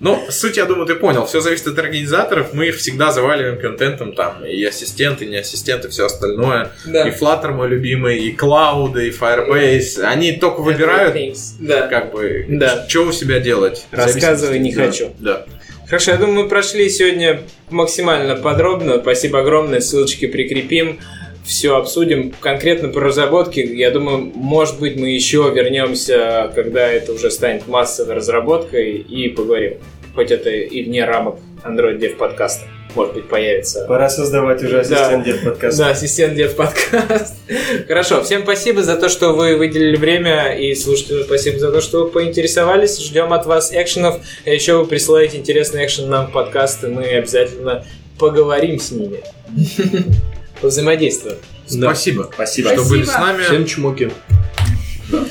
Ну, суть, я думаю, ты понял. Все зависит от организаторов. Мы их всегда заваливаем контентом там. И ассистенты, и не ассистенты, все остальное. Да. И Flutter мой любимый, и Cloud, и Firebase. Они только выбирают, Да. как бы, Да. что у себя делать. Рассказывай, не да, хочу. Да. Хорошо, я думаю, мы прошли сегодня максимально подробно. Спасибо огромное, ссылочки прикрепим. Все обсудим конкретно про разработки. Я думаю, может быть, мы еще вернемся, когда это уже станет массовой разработкой, и поговорим. Хоть это и вне рамок Android Dev подкаста. Может быть, появится. Пора создавать уже ассистент Да. дед подкаста. Да, ассистент Дев подкаст. Хорошо, всем спасибо за то, что вы выделили время, и слушателям спасибо за то, что вы поинтересовались. Ждем от вас экшенов. А еще вы присылаете интересный экшен нам в подкаст, и мы обязательно поговорим с ними. Взаимодействуем. Спасибо, Спасибо. что были с нами. Всем чмоки. Да.